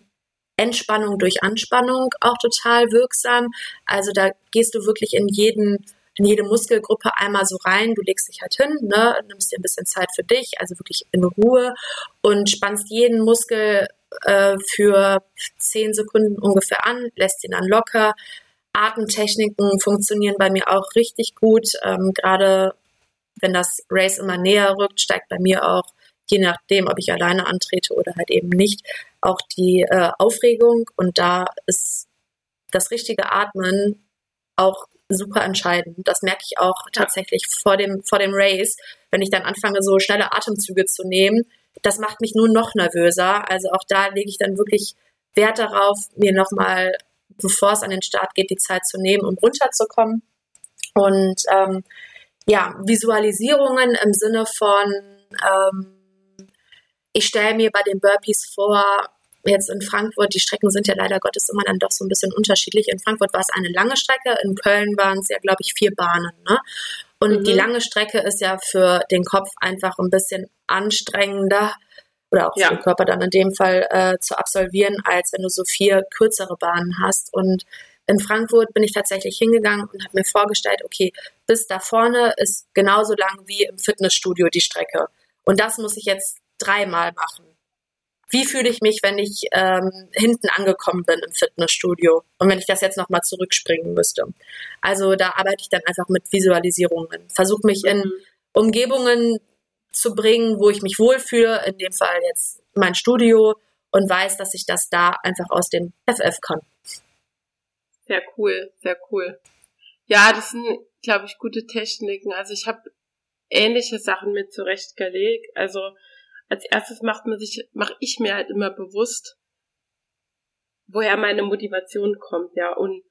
Entspannung durch Anspannung auch total wirksam. Also da gehst du wirklich in jeden in jede Muskelgruppe einmal so rein. Du legst dich halt hin, ne, nimmst dir ein bisschen Zeit für dich, also wirklich in Ruhe und spannst jeden Muskel äh, für zehn Sekunden ungefähr an, lässt ihn dann locker. Atemtechniken funktionieren bei mir auch richtig gut. Ähm, Gerade wenn das Race immer näher rückt, steigt bei mir auch, je nachdem, ob ich alleine antrete oder halt eben nicht, auch die äh, Aufregung. Und da ist das richtige Atmen auch super entscheidend. Das merke ich auch tatsächlich vor dem, vor dem Race, wenn ich dann anfange, so schnelle Atemzüge zu nehmen. Das macht mich nur noch nervöser. Also auch da lege ich dann wirklich Wert darauf, mir nochmal, bevor es an den Start geht, die Zeit zu nehmen, um runterzukommen. Und ähm, ja, Visualisierungen im Sinne von, ähm, ich stelle mir bei den Burpees vor, jetzt in Frankfurt, die Strecken sind ja leider Gottes immer dann doch so ein bisschen unterschiedlich. In Frankfurt war es eine lange Strecke, in Köln waren es ja, glaube ich, vier Bahnen. Ne? Und mhm. die lange Strecke ist ja für den Kopf einfach ein bisschen anstrengender oder auch ja. für den Körper dann in dem Fall äh, zu absolvieren, als wenn du so vier kürzere Bahnen hast. Und in Frankfurt bin ich tatsächlich hingegangen und habe mir vorgestellt, okay, bis da vorne ist genauso lang wie im Fitnessstudio die Strecke. Und das muss ich jetzt dreimal machen wie fühle ich mich, wenn ich ähm, hinten angekommen bin im Fitnessstudio und wenn ich das jetzt nochmal zurückspringen müsste. Also da arbeite ich dann einfach mit Visualisierungen, versuche mich in mhm. Umgebungen zu bringen, wo ich mich wohlfühle, in dem Fall jetzt mein Studio und weiß, dass ich das da einfach aus dem FF kann. Sehr cool, sehr cool. Ja, das sind, glaube ich, gute Techniken. Also ich habe ähnliche Sachen mit zurechtgelegt. Also als erstes macht man sich, mache ich mir halt immer bewusst, woher meine Motivation kommt, ja, und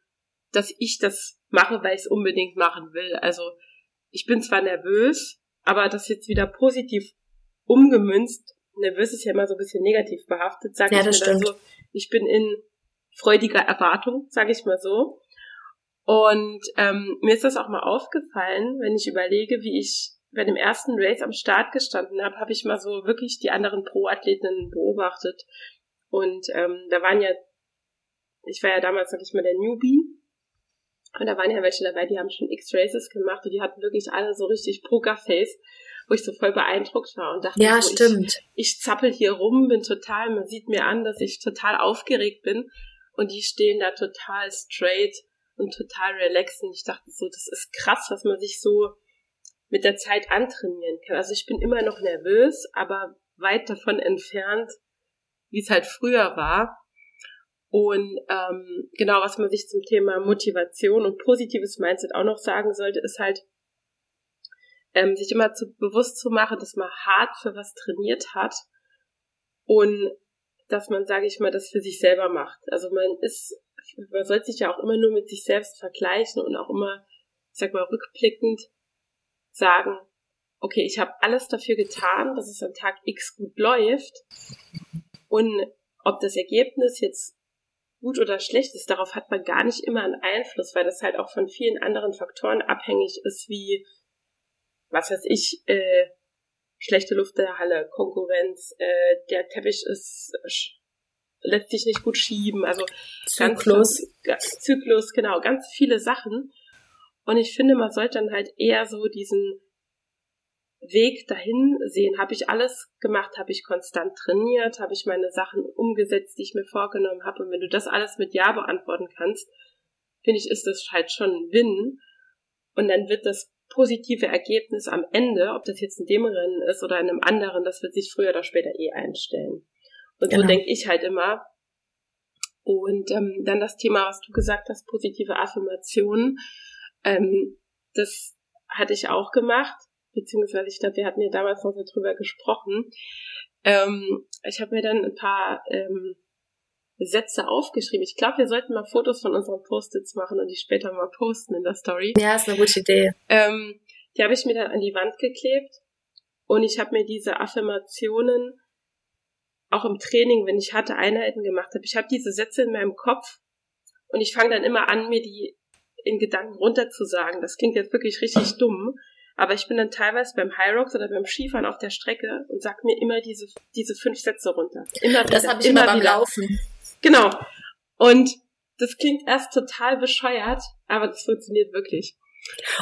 dass ich das mache, weil ich es unbedingt machen will. Also ich bin zwar nervös, aber das jetzt wieder positiv umgemünzt, nervös ist ja immer so ein bisschen negativ behaftet, sage ja, ich mal so. Ich bin in freudiger Erwartung, sage ich mal so. Und ähm, mir ist das auch mal aufgefallen, wenn ich überlege, wie ich bei dem ersten Race am Start gestanden habe, habe ich mal so wirklich die anderen Pro-Athletinnen beobachtet. Und ähm, da waren ja, ich war ja damals, sag ich mal, der Newbie. Und da waren ja welche dabei, die haben schon X-Races gemacht und die hatten wirklich alle so richtig Pokerface, wo ich so voll beeindruckt war und dachte, ja, so, stimmt. Ich, ich zappel hier rum, bin total, man sieht mir an, dass ich total aufgeregt bin und die stehen da total straight und total relaxed und ich dachte so, das ist krass, was man sich so mit der Zeit antrainieren kann. Also ich bin immer noch nervös, aber weit davon entfernt, wie es halt früher war. Und ähm, genau, was man sich zum Thema Motivation und positives Mindset auch noch sagen sollte, ist halt, ähm, sich immer zu, bewusst zu machen, dass man hart für was trainiert hat und dass man, sage ich mal, das für sich selber macht. Also man ist, man soll sich ja auch immer nur mit sich selbst vergleichen und auch immer, ich sag mal, rückblickend sagen, okay, ich habe alles dafür getan, dass es an Tag X gut läuft und ob das Ergebnis jetzt gut oder schlecht ist, darauf hat man gar nicht immer einen Einfluss, weil das halt auch von vielen anderen Faktoren abhängig ist, wie, was weiß ich, äh, schlechte Luft in der Halle, Konkurrenz, äh, der Teppich ist lässt sich nicht gut schieben, also Zyklus. Ganz, Zyklus, genau, ganz viele Sachen. Und ich finde, man sollte dann halt eher so diesen Weg dahin sehen. Habe ich alles gemacht? Habe ich konstant trainiert? Habe ich meine Sachen umgesetzt, die ich mir vorgenommen habe? Und wenn du das alles mit Ja beantworten kannst, finde ich, ist das halt schon ein Win. Und dann wird das positive Ergebnis am Ende, ob das jetzt in dem Rennen ist oder in einem anderen, das wird sich früher oder später eh einstellen. Und genau. so denke ich halt immer. Und ähm, dann das Thema, was du gesagt hast, positive Affirmationen. Ähm, das hatte ich auch gemacht, beziehungsweise ich glaube, wir hatten ja damals noch darüber gesprochen. Ähm, ich habe mir dann ein paar ähm, Sätze aufgeschrieben. Ich glaube, wir sollten mal Fotos von unseren Post-its machen und die später mal posten in der Story. Ja, ist eine gute Idee. Ähm, die habe ich mir dann an die Wand geklebt und ich habe mir diese Affirmationen auch im Training, wenn ich harte Einheiten gemacht habe, ich habe diese Sätze in meinem Kopf und ich fange dann immer an, mir die in Gedanken runterzusagen. Das klingt jetzt wirklich richtig dumm, aber ich bin dann teilweise beim High Rocks oder beim Skifahren auf der Strecke und sag mir immer diese, diese fünf Sätze runter. Immer wieder, das habe ich immer, immer beim wieder. Laufen. Genau. Und das klingt erst total bescheuert, aber das funktioniert wirklich.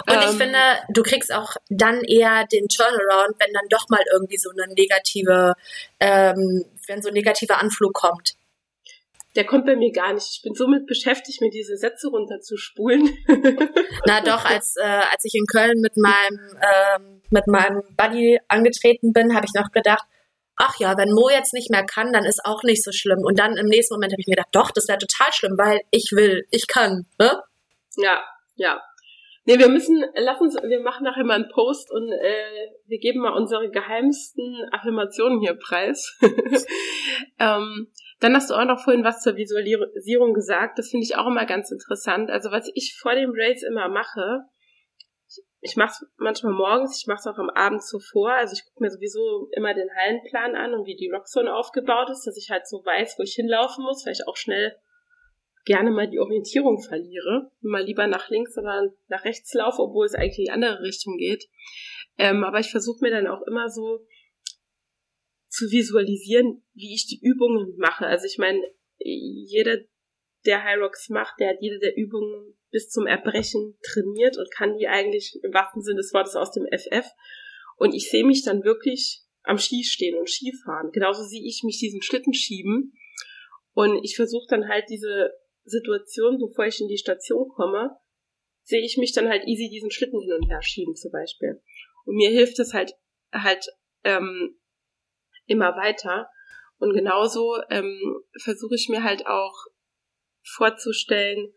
Und ähm, ich finde, du kriegst auch dann eher den Turnaround, wenn dann doch mal irgendwie so eine negative, ähm, wenn so ein negativer Anflug kommt. Der kommt bei mir gar nicht. Ich bin somit beschäftigt, mir diese Sätze runterzuspulen. [laughs] Na doch, als, äh, als ich in Köln mit meinem, ähm, mit meinem Buddy angetreten bin, habe ich noch gedacht, ach ja, wenn Mo jetzt nicht mehr kann, dann ist auch nicht so schlimm. Und dann im nächsten Moment habe ich mir gedacht, doch, das wäre total schlimm, weil ich will, ich kann. Ne? Ja, ja. Nee, wir müssen, lass uns, wir machen nachher mal einen Post und äh, wir geben mal unsere geheimsten Affirmationen hier preis. [laughs] ähm, dann hast du auch noch vorhin was zur Visualisierung gesagt. Das finde ich auch immer ganz interessant. Also was ich vor dem Race immer mache, ich, ich mache es manchmal morgens, ich mache es auch am Abend zuvor. Also ich gucke mir sowieso immer den Hallenplan an und wie die Rockzone aufgebaut ist, dass ich halt so weiß, wo ich hinlaufen muss, weil ich auch schnell gerne mal die Orientierung verliere, mal lieber nach links oder nach rechts laufe, obwohl es eigentlich in die andere Richtung geht. Ähm, aber ich versuche mir dann auch immer so zu visualisieren, wie ich die Übungen mache. Also ich meine, jeder, der High Rocks macht, der hat jede der Übungen bis zum Erbrechen trainiert und kann die eigentlich im wahrsten Sinne des Wortes aus dem FF. Und ich sehe mich dann wirklich am Ski stehen und Skifahren. Genauso sehe ich mich diesen Schlitten schieben. Und ich versuche dann halt diese Situation, bevor ich in die Station komme, sehe ich mich dann halt easy diesen Schlitten hin und her schieben zum Beispiel. Und mir hilft es halt halt ähm, immer weiter. Und genauso ähm, versuche ich mir halt auch vorzustellen,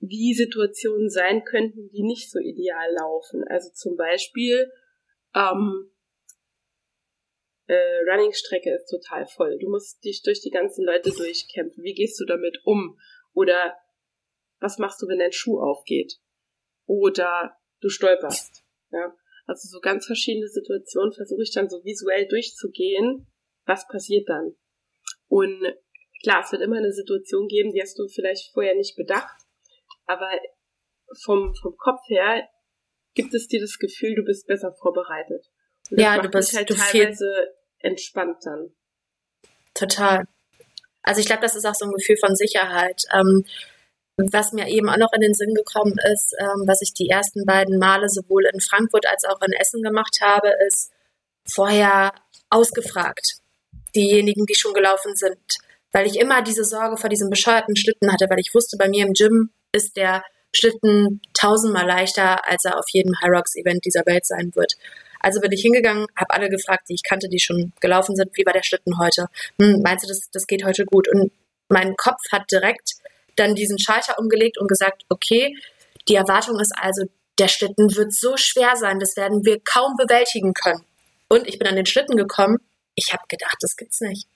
wie Situationen sein könnten, die nicht so ideal laufen. Also zum Beispiel ähm, äh, Running-Strecke ist total voll. Du musst dich durch die ganzen Leute durchkämpfen. Wie gehst du damit um? Oder was machst du, wenn dein Schuh aufgeht? Oder du stolperst. Ja? Also so ganz verschiedene Situationen versuche ich dann so visuell durchzugehen. Was passiert dann? Und klar, es wird immer eine Situation geben, die hast du vielleicht vorher nicht bedacht. Aber vom, vom Kopf her gibt es dir das Gefühl, du bist besser vorbereitet. Und ja, du bist halt du teilweise entspannt dann. Total. Also ich glaube, das ist auch so ein Gefühl von Sicherheit. Ähm, was mir eben auch noch in den Sinn gekommen ist, ähm, was ich die ersten beiden Male sowohl in Frankfurt als auch in Essen gemacht habe, ist vorher ausgefragt. Diejenigen, die schon gelaufen sind. Weil ich immer diese Sorge vor diesem bescheuerten Schlitten hatte, weil ich wusste, bei mir im Gym ist der Schlitten tausendmal leichter, als er auf jedem High Rocks Event dieser Welt sein wird. Also bin ich hingegangen, habe alle gefragt, die ich kannte, die schon gelaufen sind, wie war der Schlitten heute? Hm, meinst du, das, das geht heute gut? Und mein Kopf hat direkt dann diesen Schalter umgelegt und gesagt, okay, die Erwartung ist also, der Schlitten wird so schwer sein, das werden wir kaum bewältigen können. Und ich bin an den Schlitten gekommen, ich habe gedacht, das gibt's nicht.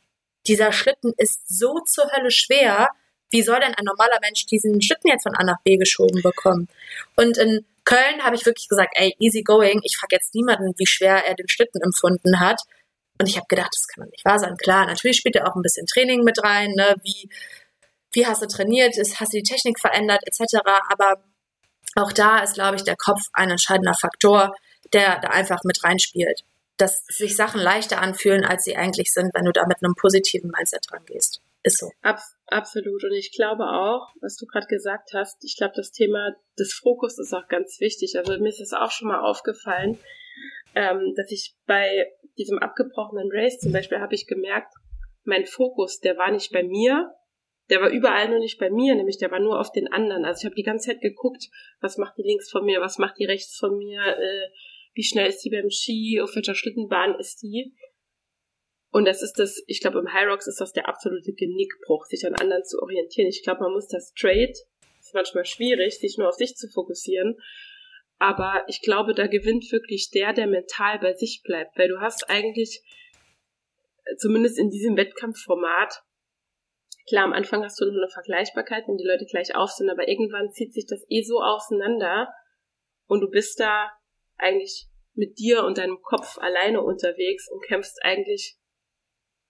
Dieser Schlitten ist so zur Hölle schwer, wie soll denn ein normaler Mensch diesen Schlitten jetzt von A nach B geschoben bekommen? Und in Köln habe ich wirklich gesagt, ey, easy going. Ich frage jetzt niemanden, wie schwer er den Schlitten empfunden hat. Und ich habe gedacht, das kann doch nicht wahr sein. Klar, natürlich spielt er auch ein bisschen Training mit rein, ne? wie, wie hast du trainiert, hast du die Technik verändert, etc. Aber auch da ist, glaube ich, der Kopf ein entscheidender Faktor. der da einfach mit reinspielt. Dass sich Sachen leichter anfühlen, als sie eigentlich sind, wenn du da mit einem positiven Mindset dran gehst. Ist so. Ab, absolut. Und ich glaube auch, was du gerade gesagt hast, ich glaube, das Thema des Fokus ist auch ganz wichtig. Also mir ist es auch schon mal aufgefallen, ähm, dass ich bei diesem abgebrochenen Race zum Beispiel habe ich gemerkt, mein Fokus, der war nicht bei mir, der war überall nur nicht bei mir, nämlich der war nur auf den anderen. Also ich habe die ganze Zeit geguckt, was macht die links von mir, was macht die rechts von mir, äh, wie schnell ist die beim Ski, auf welcher Schlittenbahn ist die. Und das ist das, ich glaube, im High Rocks ist das der absolute Genickbruch, sich an anderen zu orientieren. Ich glaube, man muss das straight, ist manchmal schwierig, sich nur auf sich zu fokussieren. Aber ich glaube, da gewinnt wirklich der, der mental bei sich bleibt, weil du hast eigentlich, zumindest in diesem Wettkampfformat, klar, am Anfang hast du noch eine Vergleichbarkeit, wenn die Leute gleich auf sind, aber irgendwann zieht sich das eh so auseinander und du bist da eigentlich mit dir und deinem Kopf alleine unterwegs und kämpfst eigentlich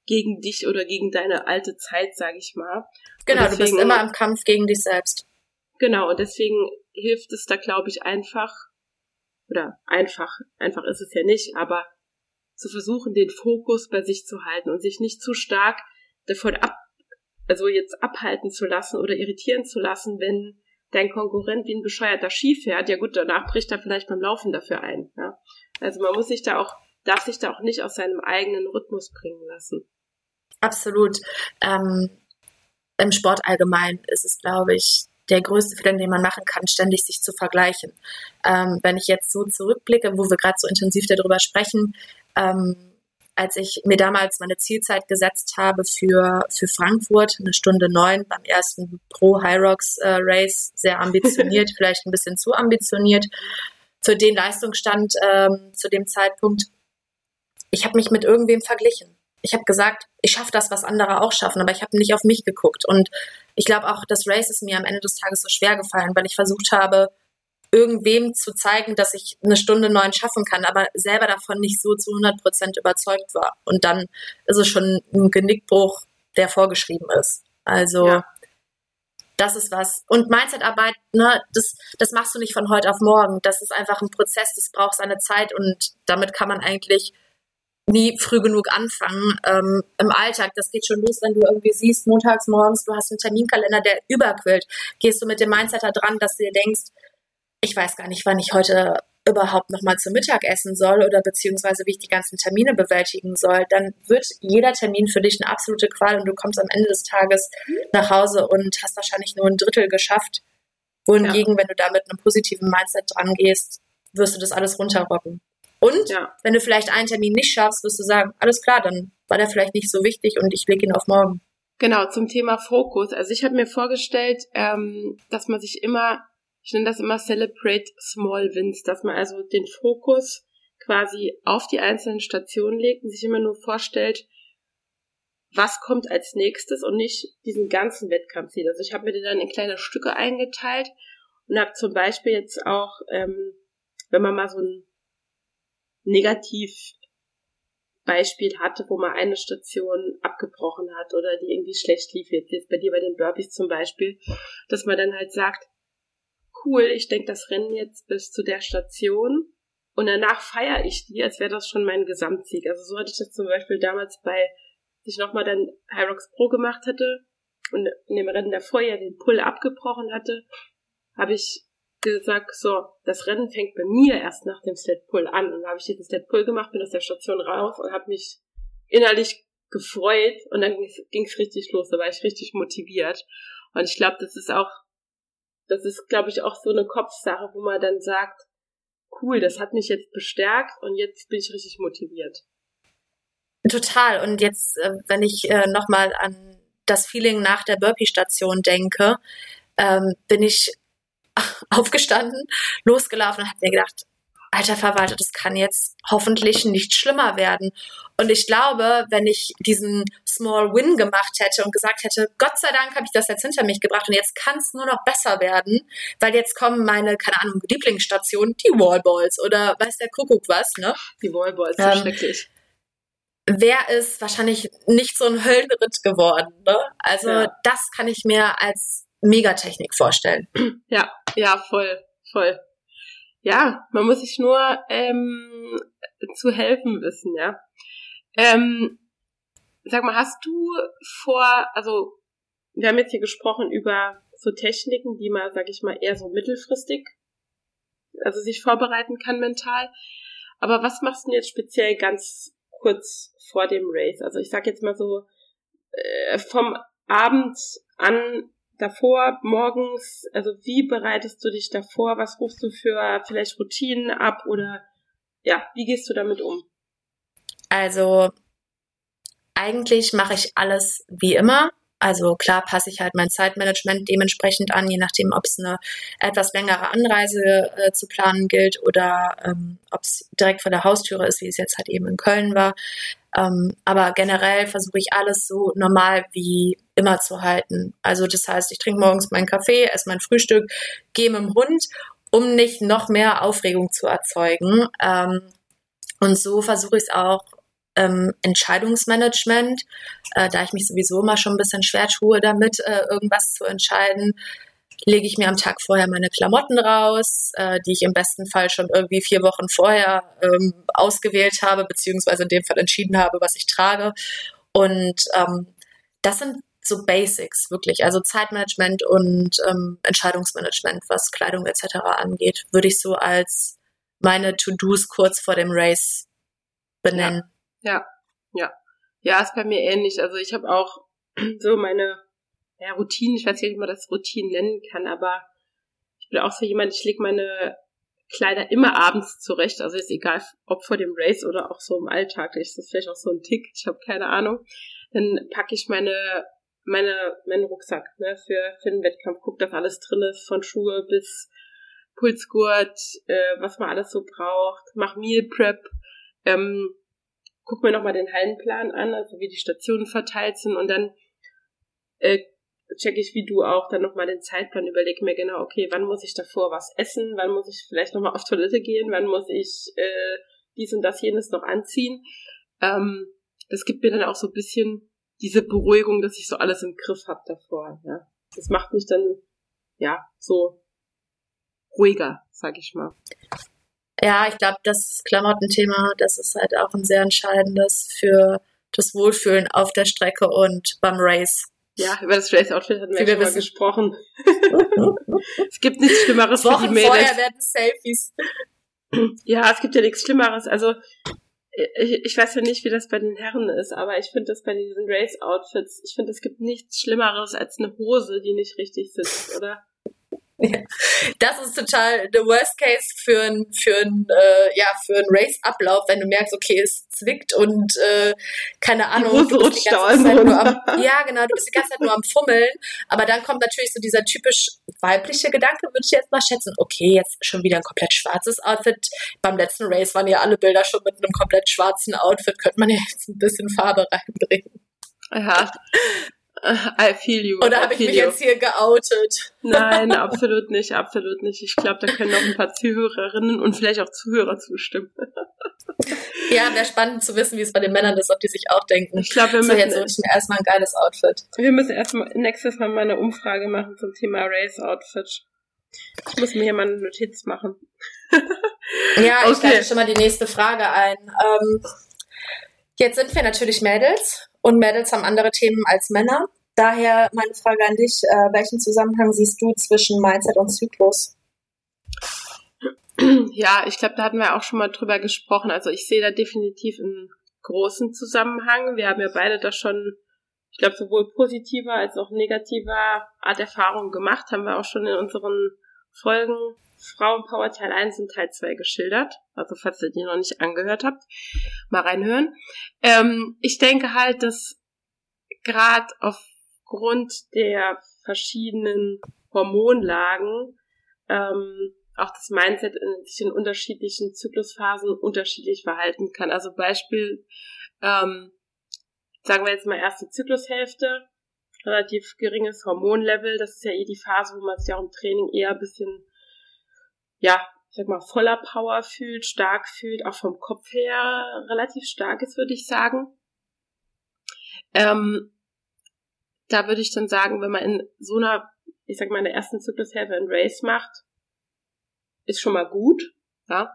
gegen dich oder gegen deine alte Zeit, sag ich mal. Genau, deswegen, du bist immer im Kampf gegen dich selbst. Genau, und deswegen hilft es da, glaube ich, einfach, oder einfach, einfach ist es ja nicht, aber zu versuchen, den Fokus bei sich zu halten und sich nicht zu stark davon ab, also jetzt abhalten zu lassen oder irritieren zu lassen, wenn dein Konkurrent wie ein bescheuerter Ski fährt, ja gut, danach bricht er vielleicht beim Laufen dafür ein. Ja? Also man muss sich da auch, darf sich da auch nicht aus seinem eigenen Rhythmus bringen lassen. Absolut. Ähm, Im Sport allgemein ist es, glaube ich, der größte Fehler, den man machen kann, ständig sich zu vergleichen. Ähm, wenn ich jetzt so zurückblicke, wo wir gerade so intensiv darüber sprechen, ähm, als ich mir damals meine Zielzeit gesetzt habe für, für Frankfurt, eine Stunde neun beim ersten Pro Hyrox äh, Race, sehr ambitioniert, [laughs] vielleicht ein bisschen zu ambitioniert für den Leistungsstand ähm, zu dem Zeitpunkt. Ich habe mich mit irgendwem verglichen ich habe gesagt, ich schaffe das, was andere auch schaffen, aber ich habe nicht auf mich geguckt. Und ich glaube auch, das Race ist mir am Ende des Tages so schwer gefallen, weil ich versucht habe, irgendwem zu zeigen, dass ich eine Stunde neun schaffen kann, aber selber davon nicht so zu 100 Prozent überzeugt war. Und dann ist es schon ein Genickbruch, der vorgeschrieben ist. Also ja. das ist was. Und Mindsetarbeit, ne, das, das machst du nicht von heute auf morgen. Das ist einfach ein Prozess, das braucht seine Zeit und damit kann man eigentlich nie früh genug anfangen ähm, im Alltag. Das geht schon los, wenn du irgendwie siehst, montags morgens, du hast einen Terminkalender, der überquillt. Gehst du mit dem Mindset da dran, dass du dir denkst, ich weiß gar nicht, wann ich heute überhaupt nochmal zum Mittag essen soll oder beziehungsweise wie ich die ganzen Termine bewältigen soll, dann wird jeder Termin für dich eine absolute Qual und du kommst am Ende des Tages nach Hause und hast wahrscheinlich nur ein Drittel geschafft. Wohingegen, ja. wenn du da mit einem positiven Mindset dran gehst, wirst du das alles runterrocken. Und ja. wenn du vielleicht einen Termin nicht schaffst, wirst du sagen, alles klar, dann war der vielleicht nicht so wichtig und ich lege ihn auf morgen. Genau, zum Thema Fokus. Also ich habe mir vorgestellt, ähm, dass man sich immer, ich nenne das immer Celebrate Small Wins, dass man also den Fokus quasi auf die einzelnen Stationen legt und sich immer nur vorstellt, was kommt als nächstes und nicht diesen ganzen Wettkampf sieht. Also ich habe mir den dann in kleine Stücke eingeteilt und habe zum Beispiel jetzt auch, ähm, wenn man mal so ein Negativbeispiel hatte, wo man eine Station abgebrochen hat oder die irgendwie schlecht lief, jetzt bei dir bei den Burpees zum Beispiel, dass man dann halt sagt, cool, ich denke das Rennen jetzt bis zu der Station und danach feiere ich die, als wäre das schon mein Gesamtsieg. Also so hatte ich das zum Beispiel damals bei, ich nochmal dann Hyrox Pro gemacht hatte und in dem Rennen davor ja den Pull abgebrochen hatte, habe ich gesagt, so, das Rennen fängt bei mir erst nach dem Sled Pull an. Und habe ich diesen Sled Pull gemacht, bin aus der Station rauf und habe mich innerlich gefreut und dann ging es richtig los. Da war ich richtig motiviert. Und ich glaube, das ist auch, das ist, glaube ich, auch so eine Kopfsache, wo man dann sagt, cool, das hat mich jetzt bestärkt und jetzt bin ich richtig motiviert. Total. Und jetzt, äh, wenn ich äh, nochmal an das Feeling nach der Burpee-Station denke, ähm, bin ich [laughs] aufgestanden, losgelaufen und habe mir gedacht, alter Verwalter, das kann jetzt hoffentlich nicht schlimmer werden. Und ich glaube, wenn ich diesen Small Win gemacht hätte und gesagt hätte, Gott sei Dank habe ich das jetzt hinter mich gebracht und jetzt kann es nur noch besser werden, weil jetzt kommen meine, keine Ahnung, Lieblingsstationen, die Wallballs oder weiß der Kuckuck was, ne? Die Wallballs, so ähm, schrecklich. Wäre es wahrscheinlich nicht so ein Höllenritt geworden, ne? Also ja. das kann ich mir als Megatechnik vorstellen. Ja, ja, voll, voll. Ja, man muss sich nur ähm, zu helfen wissen, ja. Ähm, sag mal, hast du vor, also wir haben jetzt hier gesprochen über so Techniken, die man, sag ich mal, eher so mittelfristig, also sich vorbereiten kann mental. Aber was machst du denn jetzt speziell ganz kurz vor dem Race? Also ich sag jetzt mal so, äh, vom Abend an davor, morgens, also wie bereitest du dich davor? Was rufst du für vielleicht Routinen ab oder ja, wie gehst du damit um? Also eigentlich mache ich alles wie immer. Also klar passe ich halt mein Zeitmanagement dementsprechend an, je nachdem, ob es eine etwas längere Anreise äh, zu planen gilt oder ähm, ob es direkt vor der Haustüre ist, wie es jetzt halt eben in Köln war. Ähm, aber generell versuche ich alles so normal wie immer zu halten. Also das heißt, ich trinke morgens meinen Kaffee, esse mein Frühstück, gehe mit dem Hund, um nicht noch mehr Aufregung zu erzeugen. Ähm, und so versuche ich es auch ähm, Entscheidungsmanagement, äh, da ich mich sowieso immer schon ein bisschen schwer tue damit, äh, irgendwas zu entscheiden, lege ich mir am Tag vorher meine Klamotten raus, äh, die ich im besten Fall schon irgendwie vier Wochen vorher ähm, ausgewählt habe, beziehungsweise in dem Fall entschieden habe, was ich trage. Und ähm, das sind so Basics, wirklich. Also Zeitmanagement und ähm, Entscheidungsmanagement, was Kleidung etc. angeht, würde ich so als meine To-Dos kurz vor dem Race benennen. Ja, ja. Ja, ist bei mir ähnlich. Also ich habe auch [clears throat] so meine ja, Routinen, ich weiß nicht, ob man das Routinen nennen kann, aber ich bin auch so jemand, ich lege meine Kleider immer abends zurecht. Also ist egal, ob vor dem Race oder auch so im Alltag. Ist das vielleicht auch so ein Tick, ich habe keine Ahnung. Dann packe ich meine, meine, meinen Rucksack ne, für, für den Wettkampf, guck, dass alles drin ist, von Schuhe bis Pulsgurt, äh, was man alles so braucht, mach Meal Prep, ähm, guck mir nochmal den Hallenplan an, also wie die Stationen verteilt sind und dann äh, check ich wie du auch dann nochmal den Zeitplan, überlege mir genau, okay, wann muss ich davor was essen, wann muss ich vielleicht nochmal auf Toilette gehen, wann muss ich äh, dies und das jenes noch anziehen. Ähm, das gibt mir dann auch so ein bisschen diese Beruhigung, dass ich so alles im Griff habe davor. Ja. Das macht mich dann ja so ruhiger, sag ich mal. Ja, ich glaube, das Klamottenthema, das ist halt auch ein sehr entscheidendes für das Wohlfühlen auf der Strecke und beim Race. Ja, über das Race-Outfit hatten wir, wir schon gesprochen. [laughs] es gibt nichts Schlimmeres Wochen für die Mädels. vorher werden Selfies. Ja, es gibt ja nichts Schlimmeres. Also ich, ich weiß ja nicht, wie das bei den Herren ist, aber ich finde das bei diesen Race-Outfits, ich finde, es gibt nichts Schlimmeres als eine Hose, die nicht richtig sitzt, oder? Das ist total the worst case für ein, für ein, äh, ja, für ein Race-Ablauf, wenn du merkst, okay, es zwickt und äh, keine Ahnung, du bist die ganze Zeit nur am, [laughs] ja genau, du bist die ganze Zeit nur am Fummeln, aber dann kommt natürlich so dieser typisch weibliche Gedanke, würde ich jetzt mal schätzen, okay, jetzt schon wieder ein komplett schwarzes Outfit. Beim letzten Race waren ja alle Bilder schon mit einem komplett schwarzen Outfit, könnte man ja jetzt ein bisschen Farbe reinbringen. Ja, [laughs] I feel you. Oder habe ich mich you. jetzt hier geoutet? [laughs] Nein, absolut nicht, absolut nicht. Ich glaube, da können noch ein paar Zuhörerinnen und vielleicht auch Zuhörer zustimmen. [laughs] ja, wäre spannend zu wissen, wie es bei den Männern ist, ob die sich auch denken. Ich glaube, wir so, müssen jetzt wünsche ich mir erstmal ein geiles Outfit. Wir müssen erstmal nächstes Mal mal eine Umfrage machen zum Thema Race Outfit. Ich muss mir hier mal eine Notiz machen. ja, ich okay. leite schon mal die nächste Frage ein. Ähm, jetzt sind wir natürlich Mädels und Mädels haben andere Themen als Männer. Daher meine Frage an dich, äh, welchen Zusammenhang siehst du zwischen Mindset und Zyklus? Ja, ich glaube, da hatten wir auch schon mal drüber gesprochen. Also ich sehe da definitiv einen großen Zusammenhang. Wir haben ja beide da schon, ich glaube, sowohl positiver als auch negativer Art Erfahrungen gemacht, haben wir auch schon in unseren Folgen Frauenpower Teil 1 und Teil 2 geschildert. Also falls ihr die noch nicht angehört habt, mal reinhören. Ähm, ich denke halt, dass gerade aufgrund der verschiedenen Hormonlagen ähm, auch das Mindset in, sich in unterschiedlichen Zyklusphasen unterschiedlich verhalten kann. Also Beispiel, ähm, sagen wir jetzt mal erste Zyklushälfte, relativ geringes Hormonlevel. Das ist ja eh die Phase, wo man sich auch im Training eher ein bisschen ja, ich sag mal, voller Power fühlt, stark fühlt, auch vom Kopf her relativ stark ist, würde ich sagen. Ähm, da würde ich dann sagen, wenn man in so einer, ich sag mal, in der ersten Zyklushälfte ein Race macht, ist schon mal gut, ja.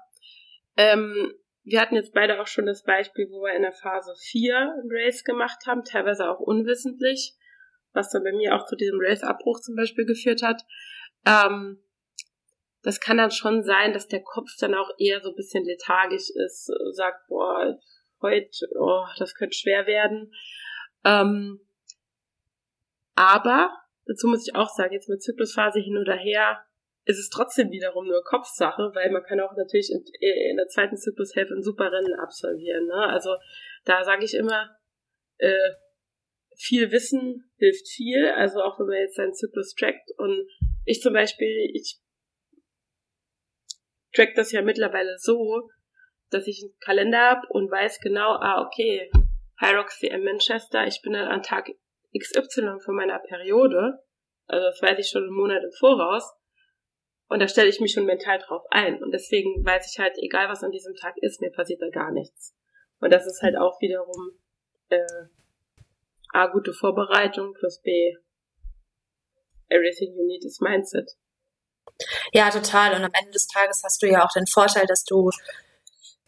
Ähm, wir hatten jetzt beide auch schon das Beispiel, wo wir in der Phase 4 ein Race gemacht haben, teilweise auch unwissentlich, was dann bei mir auch zu diesem Race-Abbruch zum Beispiel geführt hat. Ähm, das kann dann schon sein, dass der Kopf dann auch eher so ein bisschen lethargisch ist, sagt, boah, heute, oh, das könnte schwer werden. Ähm, aber, dazu muss ich auch sagen, jetzt mit Zyklusphase hin oder her, ist es trotzdem wiederum nur Kopfsache, weil man kann auch natürlich in, in der zweiten Zyklushälfte ein super Rennen absolvieren. Ne? Also da sage ich immer, äh, viel Wissen hilft viel. Also auch wenn man jetzt seinen Zyklus trackt und ich zum Beispiel, ich track das ja mittlerweile so, dass ich einen Kalender habe und weiß genau, ah, okay, Hyrox CM Manchester, ich bin dann an Tag XY von meiner Periode. Also das weiß ich schon einen Monat im Voraus. Und da stelle ich mich schon mental drauf ein. Und deswegen weiß ich halt, egal was an diesem Tag ist, mir passiert da gar nichts. Und das ist halt auch wiederum äh, A, gute Vorbereitung plus B, everything you need is Mindset. Ja, total. Und am Ende des Tages hast du ja auch den Vorteil, dass du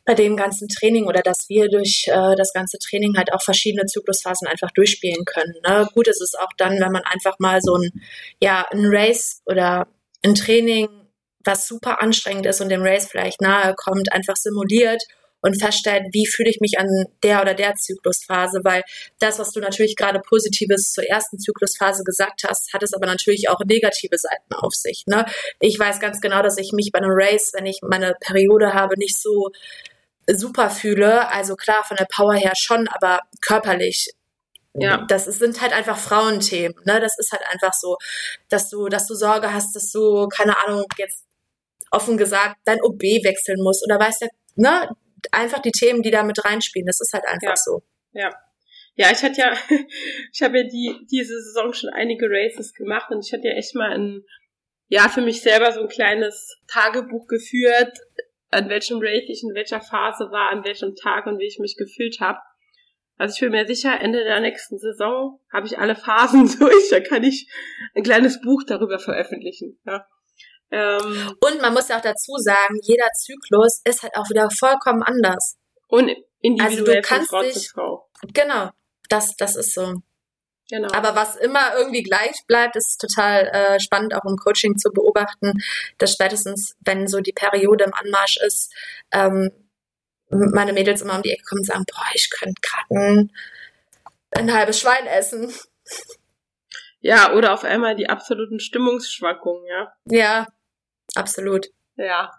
bei dem ganzen Training oder dass wir durch äh, das ganze Training halt auch verschiedene Zyklusphasen einfach durchspielen können. Ne? Gut ist es auch dann, wenn man einfach mal so ein, ja, ein Race oder ein Training, was super anstrengend ist und dem Race vielleicht nahe kommt, einfach simuliert und feststellt, wie fühle ich mich an der oder der Zyklusphase, weil das, was du natürlich gerade Positives zur ersten Zyklusphase gesagt hast, hat es aber natürlich auch negative Seiten auf sich. Ne? Ich weiß ganz genau, dass ich mich bei einem Race, wenn ich meine Periode habe, nicht so super fühle. Also klar, von der Power her schon, aber körperlich ja. Das ist, sind halt einfach Frauenthemen, ne? Das ist halt einfach so, dass du, dass du Sorge hast, dass du, keine Ahnung, jetzt offen gesagt, dein OB wechseln musst oder weißt du, ne? Einfach die Themen, die da mit reinspielen. Das ist halt einfach ja. so. Ja. Ja, ich hatte ja, [laughs] ich habe ja die, diese Saison schon einige Races gemacht und ich hatte ja echt mal ein, ja, für mich selber so ein kleines Tagebuch geführt, an welchem Race ich in welcher Phase war, an welchem Tag und wie ich mich gefühlt habe. Also ich bin mir sicher, Ende der nächsten Saison habe ich alle Phasen [laughs] durch, da kann ich ein kleines Buch darüber veröffentlichen. Ja. Ähm, und man muss ja auch dazu sagen, jeder Zyklus ist halt auch wieder vollkommen anders. Und individuell also du kannst von Frau dich, zu Frau. Genau, das, das ist so. Genau. Aber was immer irgendwie gleich bleibt, ist total äh, spannend auch im Coaching zu beobachten, dass spätestens, wenn so die Periode im Anmarsch ist, ähm, meine Mädels immer um die Ecke kommen und sagen, boah, ich könnte gerade ein, ein halbes Schwein essen. Ja, oder auf einmal die absoluten Stimmungsschwankungen, ja. Ja, absolut. Ja.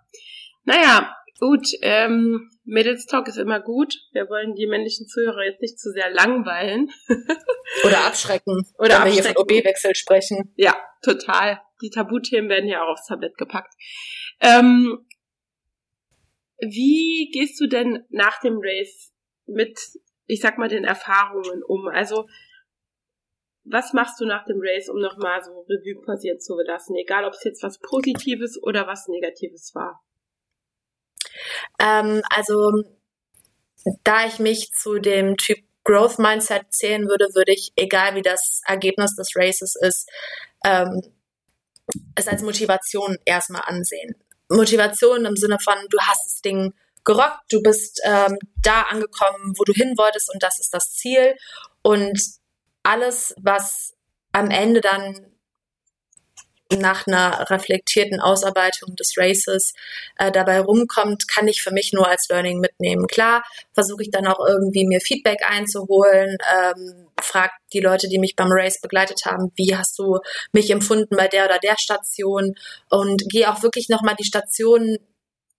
Naja, gut, ähm, Mädels Talk ist immer gut. Wir wollen die männlichen Zuhörer jetzt nicht zu sehr langweilen. [laughs] oder abschrecken. Oder wenn abschrecken. wir hier von OB-Wechsel sprechen. Ja, total. Die Tabuthemen werden ja auch aufs Tablett gepackt. Ähm, wie gehst du denn nach dem Race mit, ich sag mal, den Erfahrungen um? Also, was machst du nach dem Race, um nochmal so Revue passieren zu lassen? Egal, ob es jetzt was Positives oder was Negatives war. Ähm, also, da ich mich zu dem Typ Growth Mindset zählen würde, würde ich, egal wie das Ergebnis des Races ist, ähm, es als Motivation erstmal ansehen. Motivation im Sinne von, du hast das Ding gerockt, du bist ähm, da angekommen, wo du hin wolltest und das ist das Ziel. Und alles, was am Ende dann nach einer reflektierten Ausarbeitung des Races äh, dabei rumkommt, kann ich für mich nur als Learning mitnehmen. Klar, versuche ich dann auch irgendwie mir Feedback einzuholen, ähm, frag die Leute, die mich beim Race begleitet haben, wie hast du mich empfunden bei der oder der Station und gehe auch wirklich nochmal die Stationen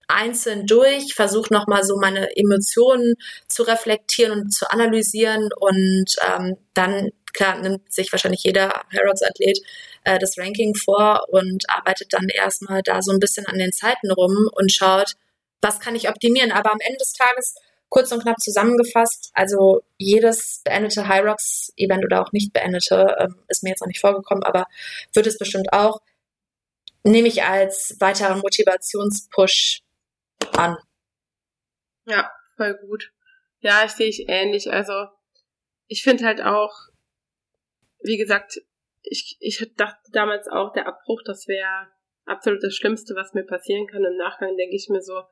einzeln durch, versuche nochmal so meine Emotionen zu reflektieren und zu analysieren und ähm, dann klar nimmt sich wahrscheinlich jeder Harrods-Athlet äh, das Ranking vor und arbeitet dann erstmal da so ein bisschen an den Zeiten rum und schaut, was kann ich optimieren. Aber am Ende des Tages, kurz und knapp zusammengefasst, also jedes beendete High Rocks Event oder auch nicht beendete, ähm, ist mir jetzt noch nicht vorgekommen, aber wird es bestimmt auch, nehme ich als weiteren Motivationspush an. Ja, voll gut. Ja, ich sehe ich ähnlich. Also ich finde halt auch, wie gesagt, ich, ich dachte damals auch, der Abbruch, das wäre absolut das Schlimmste, was mir passieren kann. Im Nachgang denke ich mir so,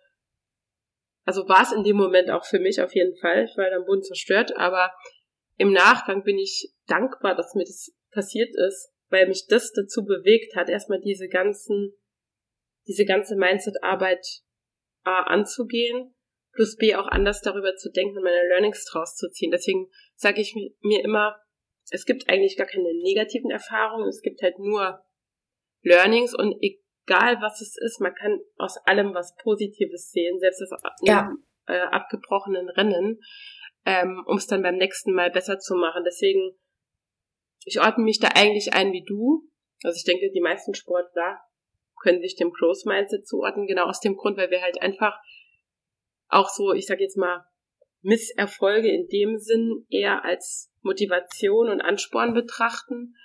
also war es in dem Moment auch für mich auf jeden Fall. Ich war dann Boden zerstört, aber im Nachgang bin ich dankbar, dass mir das passiert ist, weil mich das dazu bewegt hat, erstmal diese ganzen, diese ganze Mindset-Arbeit A anzugehen, plus B auch anders darüber zu denken und meine Learnings draus zu ziehen. Deswegen sage ich mir immer, es gibt eigentlich gar keine negativen Erfahrungen, es gibt halt nur Learnings und egal was es ist, man kann aus allem was Positives sehen, selbst das ja. äh, abgebrochenen Rennen, ähm, um es dann beim nächsten Mal besser zu machen. Deswegen, ich ordne mich da eigentlich ein wie du. Also ich denke, die meisten Sportler können sich dem Close Mindset zuordnen, genau aus dem Grund, weil wir halt einfach auch so, ich sag jetzt mal, Misserfolge in dem Sinn eher als Motivation und Ansporn betrachten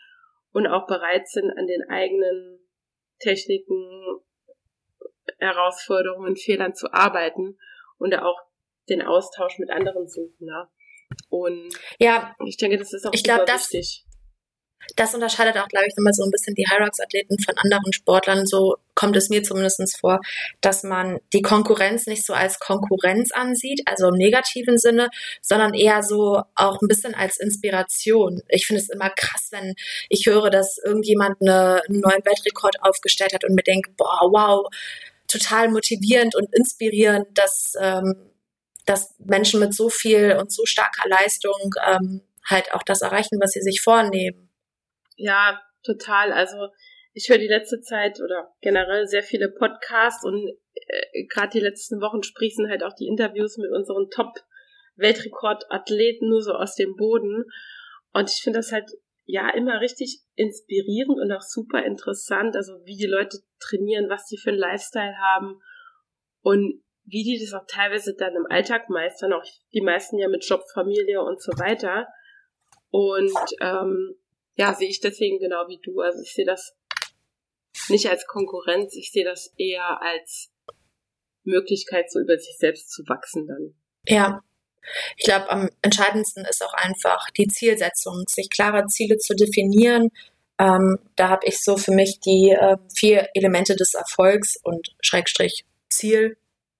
und auch bereit sind, an den eigenen Techniken, Herausforderungen, Fehlern zu arbeiten und auch den Austausch mit anderen suchen. Ne? Und ja, ich denke, das ist auch ich glaub, das, wichtig das unterscheidet auch, glaube ich, nochmal so ein bisschen die Hyrox-Athleten von anderen Sportlern. So kommt es mir zumindest vor, dass man die Konkurrenz nicht so als Konkurrenz ansieht, also im negativen Sinne, sondern eher so auch ein bisschen als Inspiration. Ich finde es immer krass, wenn ich höre, dass irgendjemand eine, einen neuen Weltrekord aufgestellt hat und mir denke, boah, wow, total motivierend und inspirierend, dass, ähm, dass Menschen mit so viel und so starker Leistung ähm, halt auch das erreichen, was sie sich vornehmen. Ja, total. Also ich höre die letzte Zeit oder generell sehr viele Podcasts und äh, gerade die letzten Wochen sprießen halt auch die Interviews mit unseren Top-Weltrekord-Athleten nur so aus dem Boden. Und ich finde das halt ja immer richtig inspirierend und auch super interessant, also wie die Leute trainieren, was die für einen Lifestyle haben und wie die das auch teilweise dann im Alltag meistern, auch die meisten ja mit Job, Familie und so weiter. Und ähm, ja, sehe ich deswegen genau wie du. Also ich sehe das nicht als Konkurrenz, ich sehe das eher als Möglichkeit, so über sich selbst zu wachsen dann. Ja. Ich glaube, am entscheidendsten ist auch einfach die Zielsetzung, sich klare Ziele zu definieren. Ähm, da habe ich so für mich die äh, vier Elemente des Erfolgs und Schrägstrich Ziel,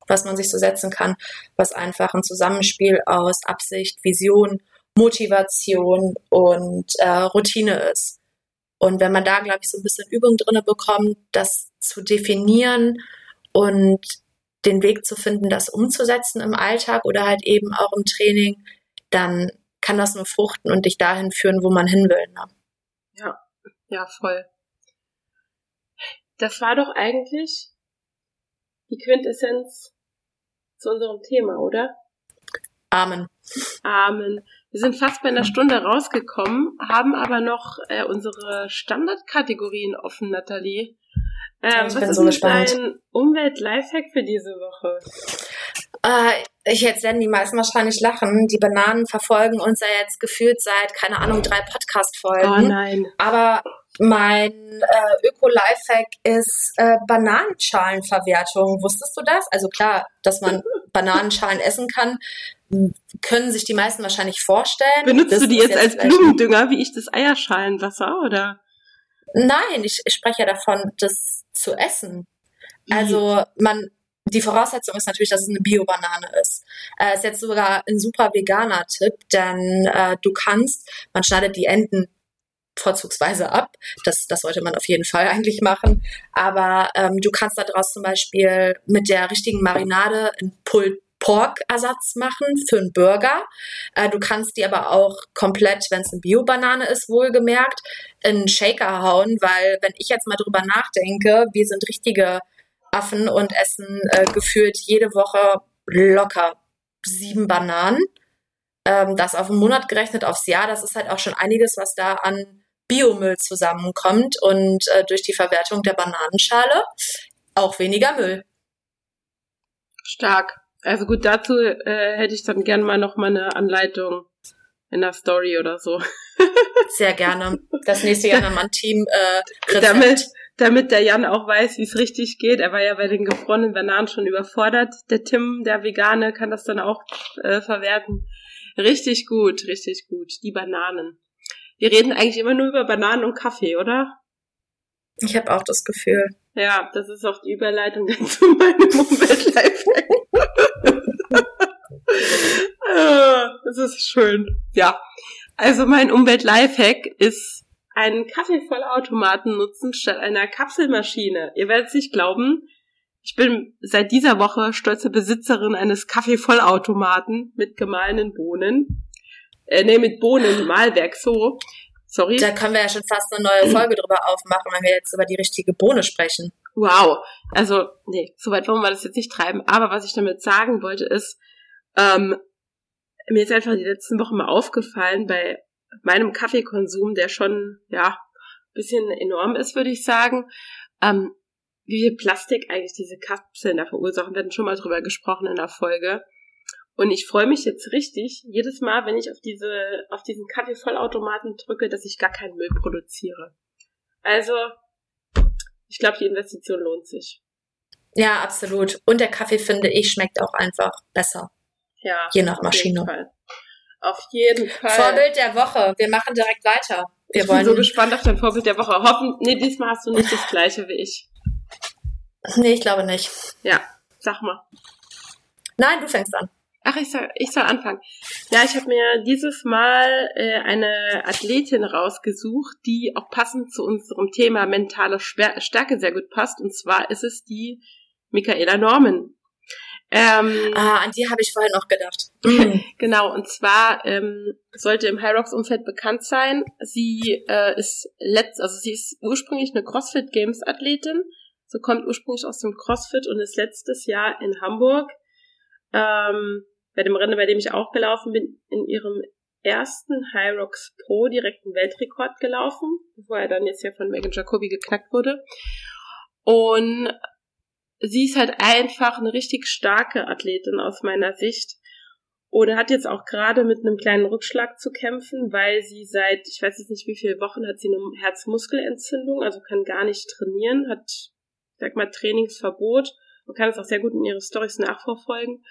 was man sich so setzen kann, was einfach ein Zusammenspiel aus Absicht, Vision Motivation und äh, Routine ist. Und wenn man da, glaube ich, so ein bisschen Übung drinne bekommt, das zu definieren und den Weg zu finden, das umzusetzen im Alltag oder halt eben auch im Training, dann kann das nur fruchten und dich dahin führen, wo man hin will. Ne? Ja, ja, voll. Das war doch eigentlich die Quintessenz zu unserem Thema, oder? Amen. Amen. Wir sind fast bei einer Stunde rausgekommen, haben aber noch äh, unsere Standardkategorien offen, Nathalie. Ähm, ich was ist so gespannt. dein Umwelt-Lifehack für diese Woche? Äh, ich jetzt werden die meisten wahrscheinlich lachen. Die Bananen verfolgen uns ja jetzt gefühlt seit, keine Ahnung, drei Podcast-Folgen. Oh nein. Aber mein äh, Öko-Lifehack ist äh, Bananenschalenverwertung. Wusstest du das? Also klar, dass man [laughs] Bananenschalen essen kann, können sich die meisten wahrscheinlich vorstellen. Benutzt du die jetzt, jetzt als Blumendünger, wie ich das Eierschalenwasser, oder? Nein, ich, ich spreche ja davon, das zu essen. Also man, die Voraussetzung ist natürlich, dass es eine Bio-Banane ist. Äh, ist jetzt sogar ein super veganer Tipp, denn äh, du kannst, man schneidet die Enden vorzugsweise ab. Das, das sollte man auf jeden Fall [laughs] eigentlich machen. Aber ähm, du kannst daraus zum Beispiel mit der richtigen Marinade ein Pulled Pork-Ersatz machen für einen Burger. Äh, du kannst die aber auch komplett, wenn es eine Bio-Banane ist, wohlgemerkt, in einen Shaker hauen, weil wenn ich jetzt mal drüber nachdenke, wir sind richtige Affen und essen äh, gefühlt jede Woche locker sieben Bananen. Ähm, das auf einen Monat gerechnet, aufs Jahr, das ist halt auch schon einiges, was da an Biomüll zusammenkommt und äh, durch die Verwertung der Bananenschale auch weniger Müll. Stark. Also gut, dazu äh, hätte ich dann gern mal noch mal eine Anleitung in der Story oder so. [laughs] Sehr gerne. Das nächste Jahr dann mal ein Team äh, damit, damit der Jan auch weiß, wie es richtig geht. Er war ja bei den gefrorenen Bananen schon überfordert. Der Tim, der Vegane, kann das dann auch äh, verwerten. Richtig gut, richtig gut. Die Bananen. Wir reden eigentlich immer nur über Bananen und Kaffee, oder? Ich habe auch das Gefühl. Ja, das ist auch die Überleitung [laughs] zu meinem Umwelt-Lifehack. Ah, das ist schön. Ja. Also mein Umwelt-Lifehack ist einen Kaffeevollautomaten nutzen statt einer Kapselmaschine. Ihr werdet es nicht glauben. Ich bin seit dieser Woche stolze Besitzerin eines Kaffeevollautomaten mit gemahlenen Bohnen. Äh, nee, mit Bohnen, Mahlwerk, so. Sorry. Da können wir ja schon fast eine neue Folge drüber aufmachen, wenn wir jetzt über die richtige Bohne sprechen. Wow. Also, nee, so weit wollen wir das jetzt nicht treiben. Aber was ich damit sagen wollte ist, ähm, mir ist einfach die letzten Wochen mal aufgefallen bei meinem Kaffeekonsum, der schon, ja, bisschen enorm ist, würde ich sagen, ähm, wie viel Plastik eigentlich diese Kapseln da verursachen. Wir hatten schon mal drüber gesprochen in der Folge. Und ich freue mich jetzt richtig, jedes Mal, wenn ich auf diese, auf diesen Kaffeevollautomaten drücke, dass ich gar keinen Müll produziere. Also, ich glaube, die Investition lohnt sich. Ja, absolut. Und der Kaffee, finde ich, schmeckt auch einfach besser. Ja. Je nach Maschine. Jeden auf jeden Fall. Vorbild der Woche. Wir machen direkt weiter. Wir ich wollen bin so gespannt auf dein Vorbild der Woche. Hoffen, nee, diesmal hast du nicht das gleiche wie ich. Nee, ich glaube nicht. Ja, sag mal. Nein, du fängst an. Ach, ich soll, ich soll anfangen. Ja, ich habe mir dieses Mal äh, eine Athletin rausgesucht, die auch passend zu unserem Thema mentale Stärke sehr gut passt. Und zwar ist es die Michaela Norman. Ähm, ah, an die habe ich vorhin noch gedacht. genau, und zwar ähm, sollte im High Rocks Umfeld bekannt sein. Sie äh, ist letzt, also sie ist ursprünglich eine CrossFit Games Athletin. So kommt ursprünglich aus dem CrossFit und ist letztes Jahr in Hamburg ähm, bei dem Rennen, bei dem ich auch gelaufen bin, in ihrem ersten Rocks Pro direkten Weltrekord gelaufen, bevor er dann jetzt ja von Megan Jacobi geknackt wurde. Und sie ist halt einfach eine richtig starke Athletin aus meiner Sicht. Und hat jetzt auch gerade mit einem kleinen Rückschlag zu kämpfen, weil sie seit, ich weiß jetzt nicht wie viele Wochen, hat sie eine Herzmuskelentzündung, also kann gar nicht trainieren, hat, sag mal, Trainingsverbot. Man kann es auch sehr gut in ihre Stories nachverfolgen.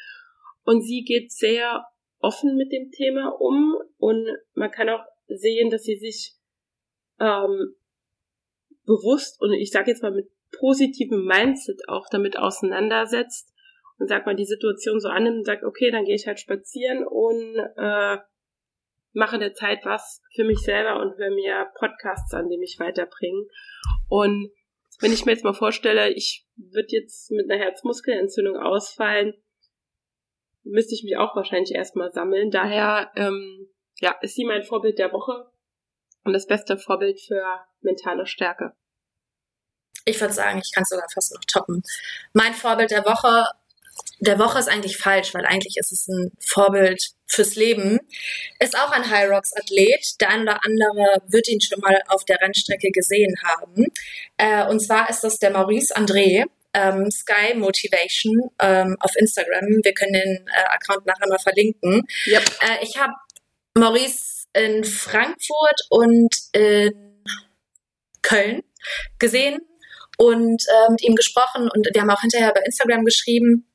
Und sie geht sehr offen mit dem Thema um und man kann auch sehen, dass sie sich ähm, bewusst und ich sage jetzt mal mit positivem Mindset auch damit auseinandersetzt und sagt mal die Situation so annimmt und sagt, okay, dann gehe ich halt spazieren und äh, mache der Zeit was für mich selber und höre mir Podcasts an, die mich weiterbringen. Und wenn ich mir jetzt mal vorstelle, ich würde jetzt mit einer Herzmuskelentzündung ausfallen, müsste ich mich auch wahrscheinlich erstmal sammeln. Daher ähm, ja, ist sie mein Vorbild der Woche und das beste Vorbild für mentale Stärke. Ich würde sagen, ich kann es sogar fast noch toppen. Mein Vorbild der Woche, der Woche ist eigentlich falsch, weil eigentlich ist es ein Vorbild fürs Leben. Ist auch ein High Rocks Athlet. Der ein oder andere wird ihn schon mal auf der Rennstrecke gesehen haben. Äh, und zwar ist das der Maurice André ähm, Sky Motivation ähm, auf Instagram. Wir können den äh, Account nachher mal verlinken. Yep. Äh, ich habe Maurice in Frankfurt und in Köln gesehen und äh, mit ihm gesprochen und wir haben auch hinterher bei Instagram geschrieben.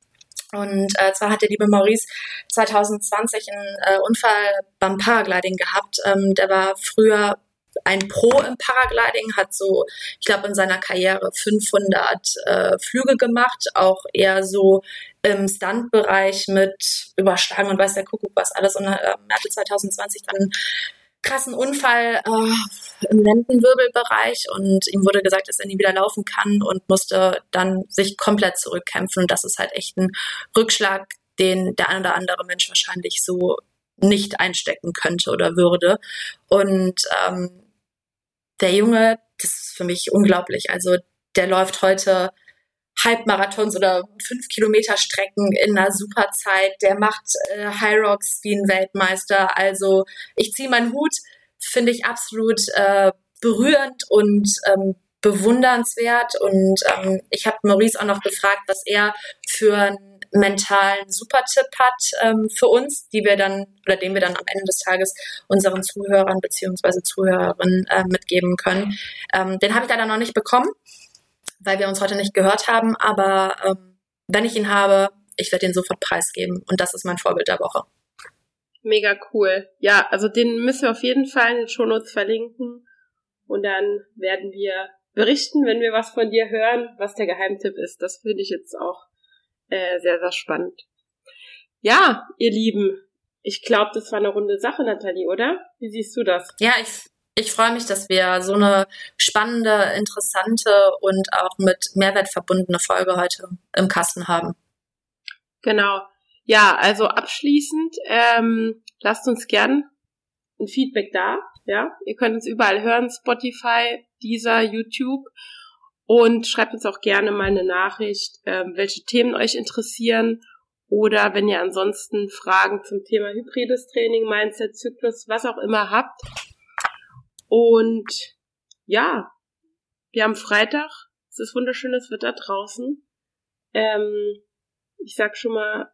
Und äh, zwar hat der liebe Maurice 2020 einen äh, Unfall beim Paragliding gehabt. Ähm, der war früher ein Pro im Paragliding, hat so, ich glaube, in seiner Karriere 500 äh, Flüge gemacht, auch eher so im Stuntbereich mit Überschlagen und weiß der Kuckuck was alles. Und äh, hatte 2020 dann einen krassen Unfall äh, im Lendenwirbelbereich und ihm wurde gesagt, dass er nie wieder laufen kann und musste dann sich komplett zurückkämpfen. Und das ist halt echt ein Rückschlag, den der ein oder andere Mensch wahrscheinlich so nicht einstecken könnte oder würde. Und ähm, der Junge, das ist für mich unglaublich. Also der läuft heute Halbmarathons oder fünf Kilometer Strecken in einer super Zeit. Der macht äh, High Rocks wie ein Weltmeister. Also ich ziehe meinen Hut, finde ich absolut äh, berührend und ähm, bewundernswert. Und ähm, ich habe Maurice auch noch gefragt, was er für ein mentalen Supertipp hat ähm, für uns, die wir dann oder den wir dann am Ende des Tages unseren Zuhörern beziehungsweise Zuhörerinnen äh, mitgeben können. Ähm, den habe ich leider noch nicht bekommen, weil wir uns heute nicht gehört haben, aber ähm, wenn ich ihn habe, ich werde ihn sofort preisgeben und das ist mein Vorbild der Woche. Mega cool. Ja, also den müssen wir auf jeden Fall in den Shownotes verlinken und dann werden wir berichten, wenn wir was von dir hören, was der Geheimtipp ist. Das finde ich jetzt auch äh, sehr, sehr spannend. Ja, ihr Lieben, ich glaube, das war eine runde Sache, Nathalie, oder? Wie siehst du das? Ja, ich, ich freue mich, dass wir so eine spannende, interessante und auch mit Mehrwert verbundene Folge heute im Kasten haben. Genau. Ja, also abschließend, ähm, lasst uns gern ein Feedback da. Ja, ihr könnt uns überall hören, Spotify, dieser YouTube und schreibt uns auch gerne mal eine Nachricht, ähm, welche Themen euch interessieren oder wenn ihr ansonsten Fragen zum Thema hybrides Training, Mindset, Zyklus, was auch immer habt. Und ja, wir haben Freitag, es ist wunderschönes Wetter draußen. Ähm, ich sag schon mal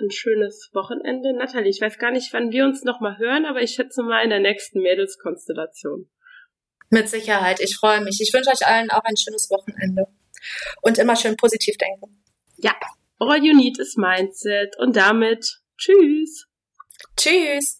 ein schönes Wochenende. Nathalie, ich weiß gar nicht, wann wir uns nochmal hören, aber ich schätze mal in der nächsten Mädelskonstellation. Mit Sicherheit. Ich freue mich. Ich wünsche euch allen auch ein schönes Wochenende. Und immer schön positiv denken. Ja, all you need is Mindset. Und damit tschüss. Tschüss.